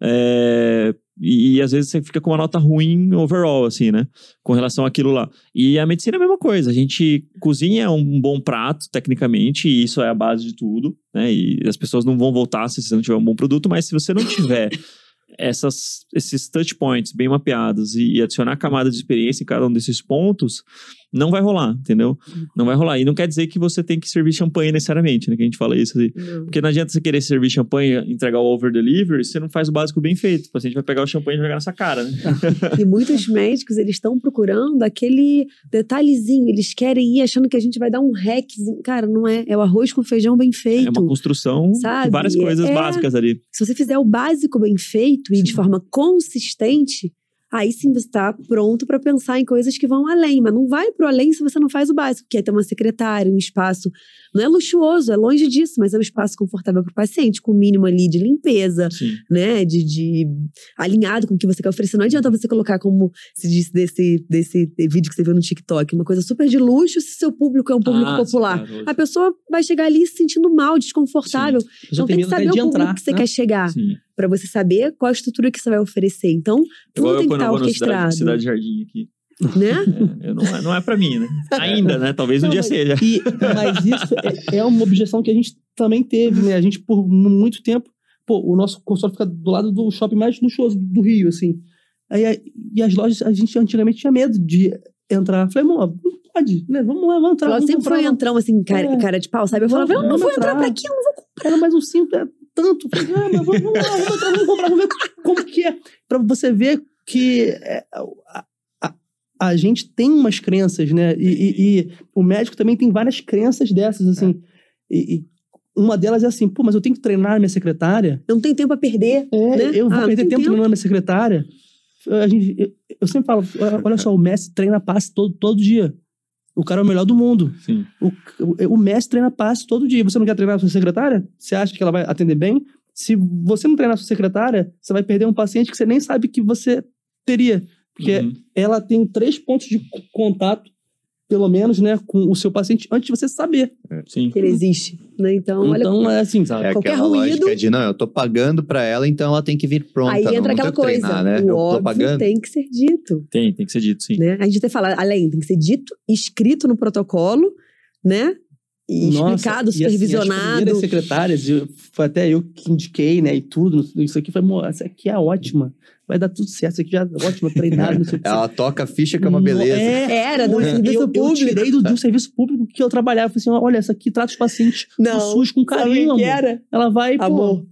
É, e, e às vezes você fica com uma nota ruim overall, assim, né? Com relação àquilo lá. E a medicina é a mesma coisa. A gente cozinha um bom prato, tecnicamente, e isso é a base de tudo, né? E as pessoas não vão voltar se você não tiver um bom produto, mas se você não tiver essas, esses touch points bem mapeados e, e adicionar camada de experiência em cada um desses pontos, não vai rolar, entendeu? Não vai rolar. E não quer dizer que você tem que servir champanhe necessariamente, né? Que a gente fala isso. Assim. Não. Porque não adianta você querer servir champanhe, entregar o over delivery, se você não faz o básico bem feito. O paciente vai pegar o champanhe e jogar nessa cara, né? E muitos médicos, eles estão procurando aquele detalhezinho. Eles querem ir achando que a gente vai dar um hackzinho. Cara, não é. É o arroz com feijão bem É feito. uma construção Sabe? de várias coisas É- básicas ali. Se você fizer o básico bem feito e de Sim. forma consistente, aí sim você está pronto para pensar em coisas que vão além. Mas não vai pro além se você não faz o básico, que é ter uma secretária, um espaço. Não é luxuoso, é longe disso, mas é um espaço confortável para o paciente, com o mínimo ali de limpeza, Sim. né? De, de alinhado com o que você quer oferecer. Não adianta você colocar, como se disse desse, desse vídeo que você viu no TikTok, uma coisa super de luxo se seu público é um público Ah, popular. sim, A pessoa vai chegar ali se sentindo mal, desconfortável. Então tem que medo saber o público entrar, que você né? quer chegar, Sim. Pra você saber qual a estrutura que você vai oferecer. Então, tudo tem que eu estar vou na cidade, orquestrado, cidade Jardim aqui. né? É, eu não, é- não é pra mim, né? Ainda, né? Talvez um Não, dia mas- seja. E, mas isso é, é uma objeção que a gente também teve, né? A gente, por muito tempo, pô, o nosso consultório fica do lado do shopping mais luxuoso do Rio, assim. Aí, e as lojas, a gente antigamente tinha medo de entrar. Falei, amor, não pode, né? Vamos lá, vamos entrar. Ela vamos sempre comprar foi entrão, assim, cara, É. cara de pau, sabe? Eu falava, eu não vou entrar entrar. pra aqui, eu não vou Era mais um simples, é tanto. Falei, ah, mas vamos, vamos lá, vamos entrar, vamos comprar, vamos ver como que é. Pra você ver que é, a, a, a gente tem umas crenças, né? E, e- e o médico também tem várias crenças dessas, assim. E, e uma delas é assim, pô, mas eu tenho que treinar minha secretária? Eu não tenho tempo a perder. É, Né? eu vou Ah, perder tem tempo tempo. treinando minha secretária? A gente, eu, eu sempre falo, olha só, o Messi treina passe todo, todo dia. O cara é o melhor do mundo. Sim. O, o, o mestre treina passe todo dia. Você não quer treinar a sua secretária? Você acha que ela vai atender bem? Se você não treinar a sua secretária, você vai perder um paciente que você nem sabe que você teria. Porque Uhum. ela tem três pontos de contato, pelo menos, né, com o seu paciente antes de você saber. Sim. Que ele existe. Né? Então, olha. então, é assim, sabe? É Qualquer aquela ruído- lógica de, não, eu tô pagando pra ela, então ela tem que vir pronta. Aí entra não aquela que coisa. treinar, né? O eu tô óbvio pagando. tem que ser dito. Tem, tem que ser dito, sim. Né? A gente até fala, além, tem que ser dito, escrito no protocolo, né? E Nossa, explicado, e assim, as supervisionado. secretárias, eu- foi até eu que indiquei, né, e tudo, isso aqui foi, "Mo, essa aqui é ótima. Vai dar tudo certo, isso aqui já é ótimo, treinado, não sei o que. Ela toca a ficha que é uma beleza. É, Era do serviço eu, público. Eu tirei do, um serviço público que eu trabalhava. Eu falei assim, olha, essa aqui trata os pacientes Não, do SUS com carinho, o que amor. era? Ela vai, pô, Amor,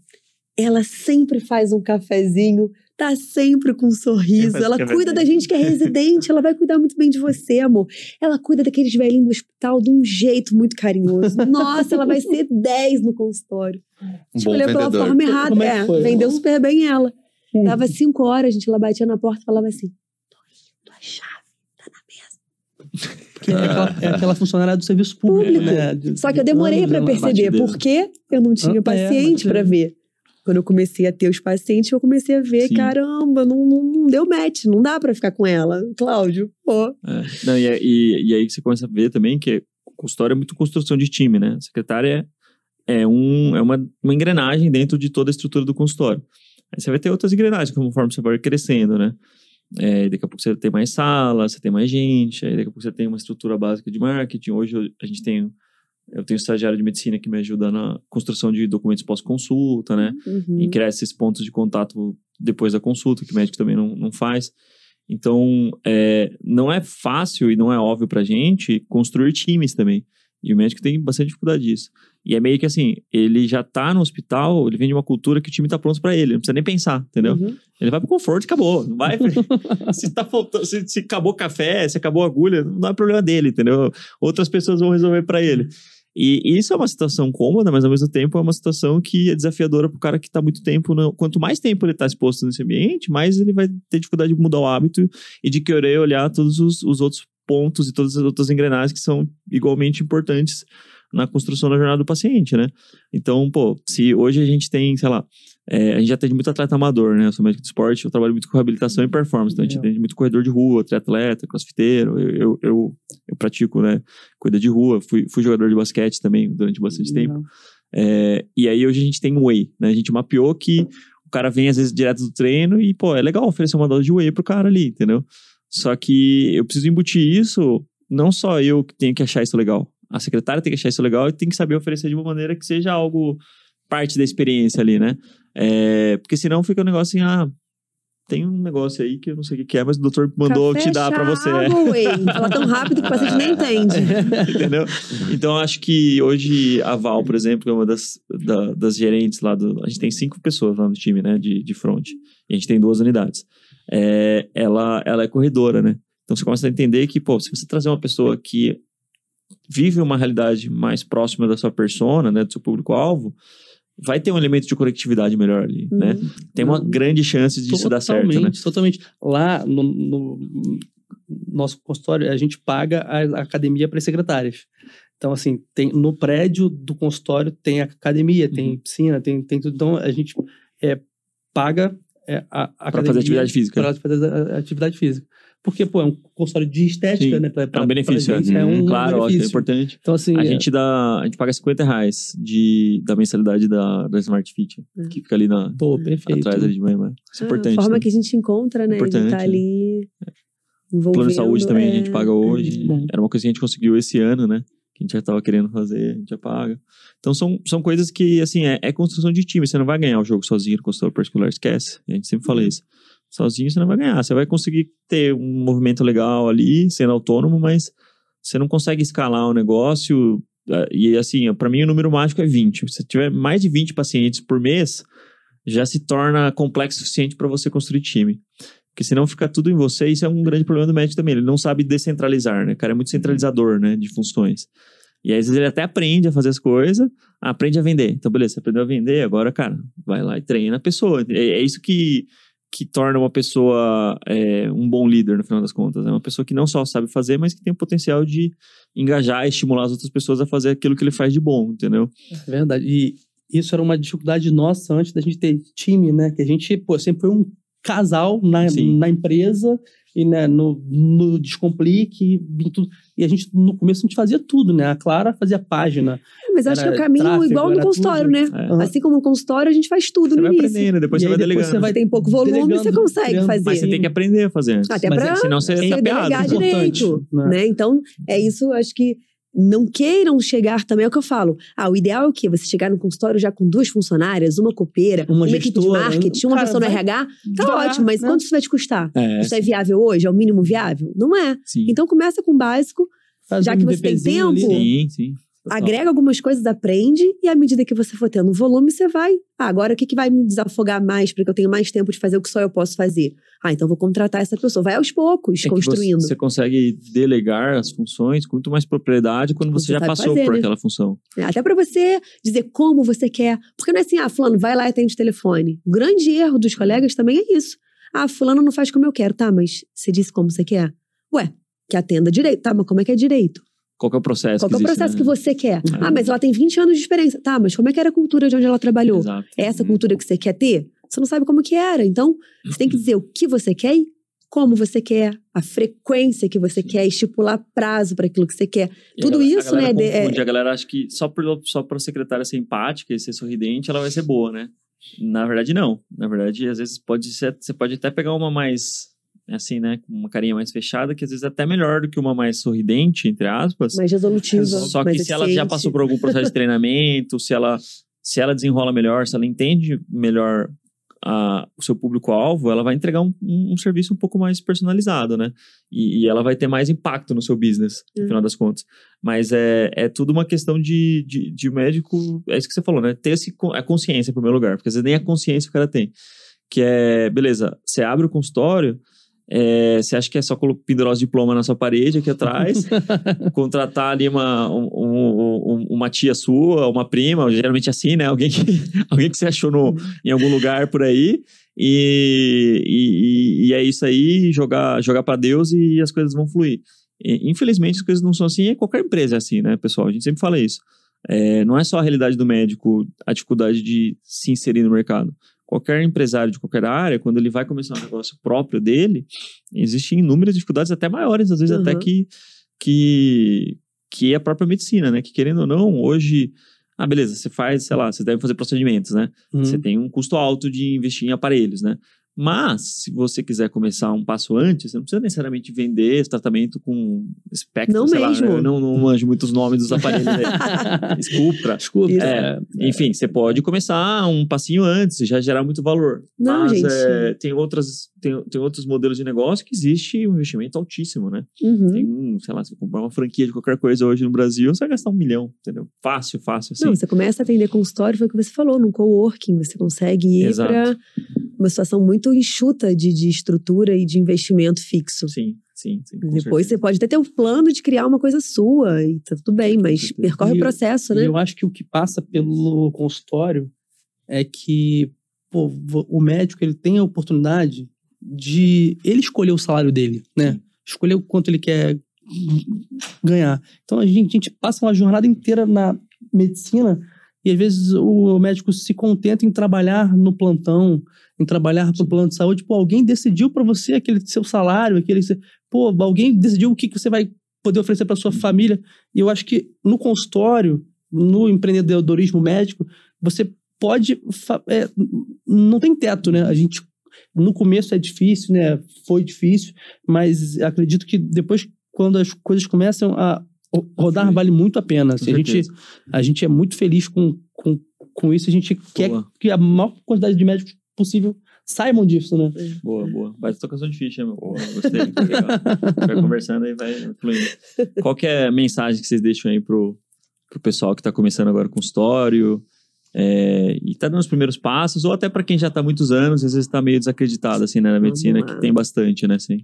ela sempre faz um cafezinho, tá sempre com um sorriso. Ela cuida da gente que é residente, ela vai cuidar muito bem de você, amor. Ela cuida daqueles velhinhos do hospital de um jeito muito carinhoso. Nossa, ela vai ser 10 no consultório. Um Escolheu pela forma errada. É É, vendeu super bem ela. Hum. Dava 5 horas, gente, ela batia na porta e falava assim: tô indo, tua chave tá na mesa. que é aquela, é aquela funcionária do serviço público, Público. né? De- Só que eu de demorei pra ela- perceber, porque eu não tinha Ah, é, paciente pra batideira. ver. Quando eu comecei a ter os pacientes, eu comecei a ver, Sim. caramba, não, não, não deu match, não dá pra ficar com ela. Cláudio, pô. É. Não, e, e, e aí que você começa a ver também que consultório é muito construção de time, né? A secretária é, um, é uma, uma engrenagem dentro de toda a estrutura do consultório. Aí você vai ter outras engrenagens conforme você vai crescendo, né? É, daqui a pouco você tem mais sala, você tem mais gente, aí daqui a pouco você tem uma estrutura básica de marketing. Hoje a gente tem. Eu tenho um estagiário de medicina que me ajuda na construção de documentos pós-consulta, né? Uhum. e criar esses pontos de contato depois da consulta, que o médico também não, não faz. Então, é, não é fácil e não é óbvio pra gente construir times também. E o médico tem bastante dificuldade disso. E é meio que assim, ele já tá no hospital, ele vem de uma cultura que o time tá pronto pra ele, não precisa nem pensar, entendeu? Uhum. Ele vai pro conforto e acabou. Não vai. se, tá faltando, se, se acabou café, se acabou agulha, não é problema dele, entendeu? Outras pessoas vão resolver pra ele. E isso é uma situação cômoda, mas ao mesmo tempo é uma situação que é desafiadora pro cara que tá muito tempo. No... Quanto mais tempo ele tá exposto nesse ambiente, mais ele vai ter dificuldade de mudar o hábito e de querer olhar todos os, os outros pontos e todas as outras engrenagens que são igualmente importantes na construção da jornada do paciente, né? Então, pô, se hoje a gente tem, sei lá, é, a gente já atende muito atleta amador, né? Eu sou médico de esporte, eu trabalho muito com reabilitação e performance. Então, a gente atende muito corredor de rua, triatleta, crossfiteiro. Eu, eu, eu, eu pratico, né? Cuida de rua. Fui, fui jogador de basquete também durante bastante tempo. Legal. É, e aí, hoje a gente tem um whey, né? A gente mapeou que o cara vem, às vezes, direto do treino e, pô, é legal oferecer uma dose de whey pro cara ali, entendeu? Só que eu preciso embutir isso, não só eu que tenho que achar isso legal. A secretária tem que achar isso legal e tem que saber oferecer de uma maneira que seja algo parte da experiência ali, né? É, porque senão fica um negócio assim, ah, tem um negócio aí que eu não sei o que é, mas o doutor mandou Café, te dar pra chá, você. Fala tão rápido que o paciente nem entende. Entendeu? Então, acho que hoje a Val, por exemplo, que é uma das, da- das gerentes lá do. A gente tem cinco pessoas lá no time, né, de, de front. E a gente tem duas unidades. É, ela, ela é corredora, né? Então você começa a entender que, pô, se você trazer uma pessoa que vive uma realidade mais próxima da sua persona, né, do seu público-alvo, vai ter um elemento de conectividade melhor ali, né? Uhum. Tem uma Não. grande chance disso dar certo, né? Totalmente, totalmente. Lá no, no nosso consultório, a gente paga a academia para as secretárias. Então, assim, tem, no prédio do consultório tem academia, tem Uhum. piscina, tem, tem tudo. Então, a gente é, paga é, a, a academia fazer atividade física. Para fazer a- a atividade física. Porque, pô, é um consultório de estética, Sim, né? Pra, É pra- um benefício, gente, né? é um claro, ótimo, é benefício. importante. Então, assim, A é- gente dá, a gente paga 50 reais de, da mensalidade da, da Smart Fit, Hum. que fica ali na, pô, perfeito. atrás ali de manhã. Isso é importante. a forma né? que a gente encontra, né? de Importante, estar né? ali envolvendo. Plano de saúde também a é, gente paga hoje. muito bom. Era uma coisa que a gente conseguiu esse ano, né? Que a gente já tava querendo fazer, a gente já paga. Então são, são coisas que, assim, é, é construção de time. Você não vai ganhar o jogo sozinho no consultório particular, esquece. A gente sempre fala isso. Sozinho você não vai ganhar. Você vai conseguir ter um movimento legal ali, sendo autônomo, mas você não consegue escalar o negócio. eh, E assim, para mim o número mágico é 20. Se tiver mais de 20 pacientes por mês, já se torna complexo o suficiente para você construir time. Porque senão fica tudo em você, e isso é um grande problema do médico também. Ele não sabe descentralizar, né? O cara é muito centralizador, né? De funções. E às vezes ele até aprende a fazer as coisas, aprende a vender. Então, beleza, você aprendeu a vender, agora, cara, vai lá e treina a pessoa. É, é isso que, que torna uma pessoa é, um bom líder, no final das contas. É uma pessoa que não só sabe fazer, mas que tem o potencial de engajar e estimular as outras pessoas a fazer aquilo que ele faz de bom, entendeu? É verdade. E isso era uma dificuldade nossa antes da gente ter time, né? Que a gente, pô, sempre foi um casal na, Sim. na empresa e né, no, no Descomplique tudo. E a gente, no começo, a gente fazia tudo, né? A Clara fazia página. Mas acho que é o caminho tráfego, igual no consultório, tudo. né? É. Assim como no consultório, a gente faz tudo Você no vai início. aprendendo, depois E você aí vai depois delegando. você vai tem pouco volume, você consegue criando. fazer. Mas você tem que aprender a fazer antes. Até Mas pra é- Senão você é tapeado. delegar direito, né? né? Então, é isso, acho que não queiram chegar também, é o que eu falo. Ah, o ideal é o quê? Você chegar no consultório já com duas funcionárias, uma copeira, uma, uma equipe de marketing, uma Cara, pessoa no RH. Tá ótimo, mas né? quanto isso vai te custar? É, isso é viável hoje? É o mínimo viável? Não é. Sim. Então começa com o básico, Faz já um que você tem tempo. Sim, sim. Agrega algumas coisas, aprende, e à medida que você for tendo volume, você vai. Ah, agora o que, que vai me desafogar mais para que eu tenha mais tempo de fazer o que só eu posso fazer? Ah, então vou contratar essa pessoa. Vai aos poucos, é construindo. Você, você, consegue delegar as funções com muito mais propriedade quando você, você já passou fazer, por né? aquela função. É, até para você dizer como você quer. Porque não é assim, ah, fulano, vai lá e atende o telefone. O grande erro dos colegas também é isso. Ah, fulano não faz como eu quero. Tá, mas você disse como você quer? Ué, que atenda direito. Tá, mas como é que é direito? Qual é o processo? Qual é o processo né? que você quer? É. Ah, mas ela tem 20 anos de experiência. Tá, mas como é que era a cultura de onde ela trabalhou? Exato. É essa cultura que você quer ter? Você não sabe como que era. Então, você tem que dizer o que você quer e como você quer, a frequência que você quer, estipular prazo para aquilo que você quer. E Tudo galera, isso, a né? Confunde, é... A galera acha que só para só a secretária ser empática e ser sorridente, ela vai ser boa, né? Na verdade, não. Na verdade, às vezes pode ser, você pode até pegar uma mais assim, né, com uma carinha mais fechada, que às vezes é até melhor do que uma mais sorridente, entre aspas. Mais resolutiva. Só que se ela já passou por algum processo de treinamento, se ela, se ela desenrola melhor, se ela entende melhor a, o seu público-alvo, ela vai entregar um, um, um, serviço um pouco mais personalizado, né? E, e, ela vai ter mais impacto no seu business, no uhum. final das contas. Mas é, é tudo uma questão de, de, de médico, é isso que você falou, né? Ter esse, a consciência, em primeiro lugar, porque às vezes nem a consciência o cara tem. Que é, beleza, você abre o consultório, é, você acha que é só pendurar os diplomas na sua parede aqui atrás, contratar ali uma, um, um, uma tia sua, uma prima, geralmente assim, né? Alguém que, alguém que você achou no, em algum lugar por aí. E, e, e é isso aí, jogar, jogar para Deus e as coisas vão fluir. E, infelizmente, as coisas não são assim, e qualquer empresa é assim, né, pessoal? A gente sempre fala isso. É, não é só a realidade do médico, a dificuldade de se inserir no mercado qualquer empresário de qualquer área, quando ele vai começar um negócio próprio dele, existem inúmeras dificuldades, até maiores, às vezes uhum. até que, que, que é a própria medicina, né? Que querendo ou não, hoje. Ah, beleza, você faz, sei lá, você deve fazer procedimentos, né? Uhum. Você tem um custo alto de investir em aparelhos, né? Mas, se você quiser começar um passo antes, você não precisa necessariamente vender esse tratamento com espectro, não sei mesmo. lá, eu não, não manjo muitos nomes dos aparelhos aí. Esculpra. Esculpra. É, enfim, você pode começar um passinho antes, já gerar muito valor. Não, Mas gente. É, tem, outras, tem, tem outros modelos de negócio que existe um investimento altíssimo, né? Uhum. Tem um, sei lá, se você comprar uma franquia de qualquer coisa hoje no Brasil, você vai gastar um milhão, entendeu? Fácil, fácil, assim. Não, você começa a atender consultório, foi o que você falou, num coworking, você consegue ir para uma situação muito enxuta de, de estrutura e de investimento fixo. Sim, sim. sim Depois certeza. você pode até ter um plano de criar uma coisa sua e tá tudo bem, mas percorre e o processo, eu, né? eu acho que o que passa pelo consultório é que pô, o médico ele tem a oportunidade de ele escolher o salário dele, né? Sim. Escolher o quanto ele quer ganhar. Então a gente, a gente passa uma jornada inteira na medicina e às vezes o médico se contenta em trabalhar no plantão, em trabalhar para o plano de saúde. Pô, alguém decidiu para você aquele seu salário, aquele. Pô, alguém decidiu o que, que você vai poder oferecer para sua família. E eu acho que no consultório, no empreendedorismo médico, você pode. É, não tem teto, né? A gente. No começo é difícil, né? Foi difícil, mas acredito que depois, quando as coisas começam a rodar, Sim. vale muito a pena. Assim, a, gente, a gente é muito feliz com, com, com isso. A gente Boa. quer que a maior quantidade de médicos possível saibam disso, né? Boa, boa. Vai tocação de ficha, meu. Boa. Gostei, vai conversando e vai fluindo. Qual que é a mensagem que vocês deixam aí pro, pro pessoal que tá começando agora com história é, e tá dando os primeiros passos, ou até para quem já tá há muitos anos, às vezes tá meio desacreditado, assim, né, na medicina, que tem bastante, né, assim.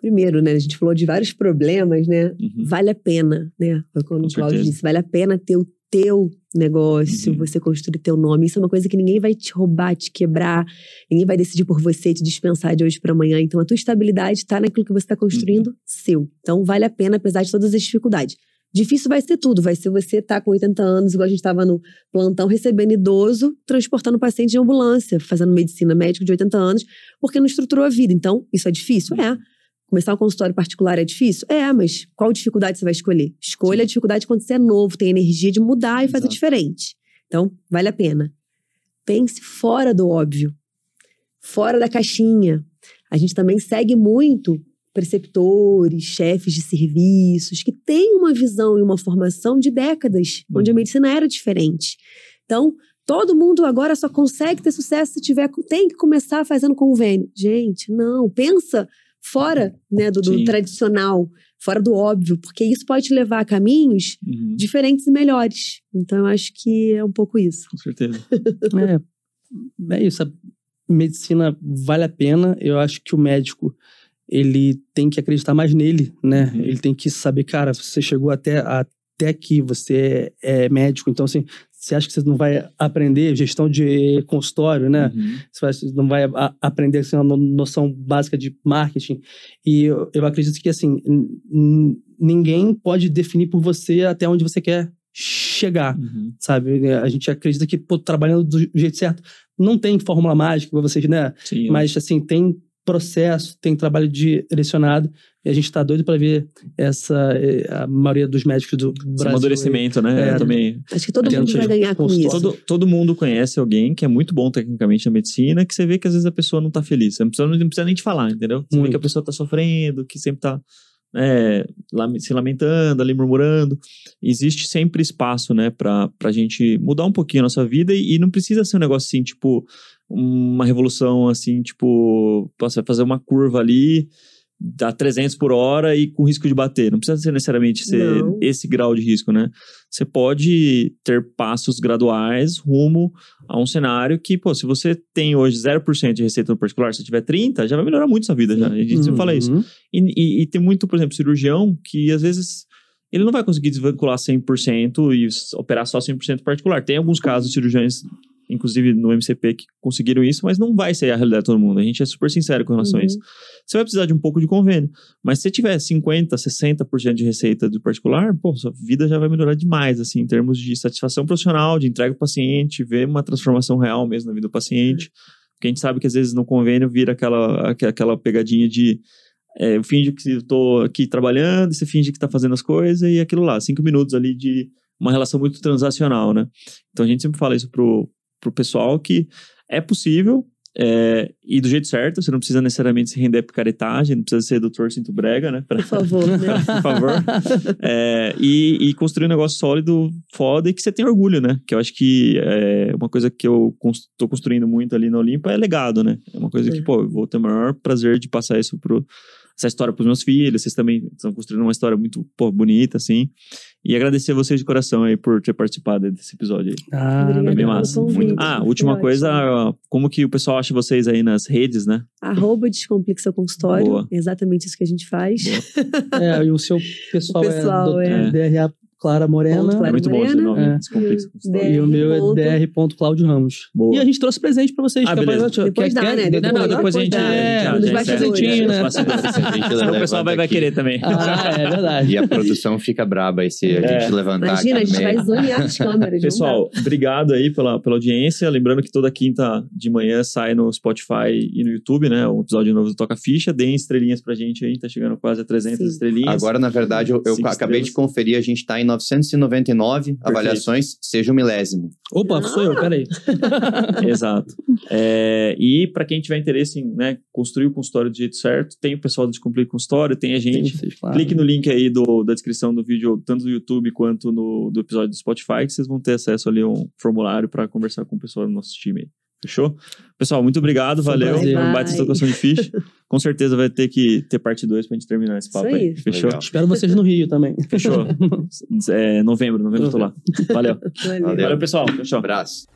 Primeiro, né, a gente falou de vários problemas, né, uhum. vale a pena, né, foi quando o Cláudio disse, vale a pena ter o teu negócio, uhum. você construir teu nome. Isso é uma coisa que ninguém vai te roubar, te quebrar, ninguém vai decidir por você, te dispensar de hoje para amanhã. Então a tua estabilidade está naquilo que você está construindo uhum. seu. Então vale a pena, apesar de todas as dificuldades. Difícil vai ser tudo, vai ser você estar tá com 80 anos, igual a gente estava no plantão, recebendo idoso, transportando paciente de ambulância, fazendo medicina médico de 80 anos, porque não estruturou a vida. Então, isso é difícil? É. Começar um consultório particular é difícil? É, mas qual dificuldade você vai escolher? Escolha Sim. a dificuldade quando você é novo, tem energia de mudar e fazer diferente. Então, vale a pena. Pense fora do óbvio, fora da caixinha. A gente também segue muito preceptores, chefes de serviços, que têm uma visão e uma formação de décadas, onde a Uhum. medicina era diferente. Então, todo mundo agora só consegue ter sucesso se tiver. Tem que começar fazendo convênio. Gente, não. Pensa fora né, do, do tradicional, fora do óbvio, porque isso pode te levar a caminhos Uhum, diferentes e melhores. Então, eu acho que é um pouco isso. com certeza. É, é isso. A medicina vale a pena. Eu acho que o médico ele tem que acreditar mais nele, né? Uhum. Ele tem que saber, cara, você chegou até, até aqui, você é, é médico, então assim, você acha que você não vai aprender gestão de consultório, né? Uhum. Você não vai a- aprender assim, uma no- noção básica de marketing. E eu, eu acredito que assim, ninguém pode definir por você até onde você quer chegar Uhum. sabe? A gente acredita que, pô, trabalhando do jeito certo, não tem fórmula mágica pra vocês, né? Sim, Mas, assim, tem processo, tem trabalho direcionado, e a gente tá doido pra ver essa, a maioria dos médicos do esse Brasil. amadurecimento, né? É. Eu também. Acho que todo mundo vai ganhar com isso. Todo, todo mundo conhece alguém que é muito bom tecnicamente na medicina, que você vê que às vezes a pessoa não tá feliz. Você não precisa, não precisa nem te falar, entendeu? Você vê Muito. que a pessoa tá sofrendo, que sempre tá né, lame- se lamentando, ali murmurando. Existe sempre espaço, né, pra, pra gente mudar um pouquinho a nossa vida e, e não precisa ser um negócio assim, tipo, uma revolução assim, tipo, você vai fazer uma curva ali, dá 300 por hora e com risco de bater. Não precisa ser necessariamente ser Não. esse grau de risco, né? Você pode ter passos graduais rumo a um cenário que, pô, se você tem hoje 0% de receita no particular, se tiver 30, já vai melhorar muito sua vida já. A gente sempre fala isso. Uhum. E, e- e tem muito, por exemplo, cirurgião que às vezes ele não vai conseguir desvincular 100% e operar só 100% particular. Tem alguns casos de cirurgiões, inclusive no MCP, que conseguiram isso, mas não vai ser a realidade de todo mundo. A gente é super sincero com relação a Uhum. isso. Você vai precisar de um pouco de convênio. Mas se você tiver 50%, 60% de receita do particular, pô, sua vida já vai melhorar demais, assim, em termos de satisfação profissional, de entrega ao paciente, ver uma transformação real mesmo na vida do paciente. Porque a gente sabe que às vezes no convênio vira aquela, aqu- aquela pegadinha de é, eu finge que estou aqui trabalhando, você finge que está fazendo as coisas, e aquilo lá, cinco minutos ali de uma relação muito transacional, né? Então a gente sempre fala isso pro, pro pessoal que é possível, é, e do jeito certo, você não precisa necessariamente se render a picaretagem, não precisa ser doutor Cinto Brega, né? Pra- Por favor, né? por favor. É, e, e construir um negócio sólido, foda, e que você tenha orgulho, né? Que eu acho que é uma coisa que eu tô construindo muito ali no Olimpa é legado, né? É uma coisa que, pô, eu vou ter o maior prazer de passar isso pro, essa história pros meus filhos. Vocês também estão construindo uma história muito, pô, bonita, assim. E agradecer vocês de coração aí por ter participado desse episódio aí. Ah, Obrigada Foi bem massa. convite, Muito- Ah, última coisa, como que o pessoal acha vocês aí nas redes, né? Arroba Descomplique Seu Consultório. Boa. Exatamente isso que a gente faz. É, e o seu pessoal, O pessoal é, é- DRA Clara Morena. Ponto É Clara muito bom esse Morena. nome. É. Descomplica. E o meu é ponto. dr.claudio Ramos. Boa. E a gente trouxe presente pra vocês. Ah, beleza. Depois quer- dá, quer- né? Não, Depois não, dá, depois a depois a gente, É, a nos gente presentinho, né? o pessoal vai, querer também. Ah, é verdade. E a produção fica braba aí se a É. gente levantar Imagina, a gente vai zonear as câmeras. não Pessoal, obrigado aí pela, pela audiência. Lembrando que toda quinta de manhã sai no Spotify e no YouTube, né? Um episódio novo do Toca Ficha. Deem estrelinhas pra gente aí, tá chegando quase a 300 Sim. estrelinhas. Agora, na verdade, eu, acabei estrelas. de conferir, a gente tá em 999 avaliações, seja o milésimo. Opa, sou eu, peraí. Exato. É, e pra quem tiver interesse em né, construir o consultório do jeito certo, tem o pessoal do Descomplica Consultório, tem a gente. Vocês, claro. Clique no link aí do, da descrição do vídeo, tanto do YouTube quanto no, do episódio do Spotify, que vocês vão ter acesso ali a um formulário para conversar com o pessoal do nosso time aí. Fechou? Pessoal, muito obrigado, Foi um valeu. prazer. Foi um baita Bye. de ficha. Com certeza vai ter que ter parte 2 pra gente terminar esse papo Isso aí. aí. Fechou? Legal. Espero vocês no Rio também. Fechou. É, novembro, novembro eu tô lá. Valeu. Valeu. Valeu. Pessoal. Um Fechou. abraço.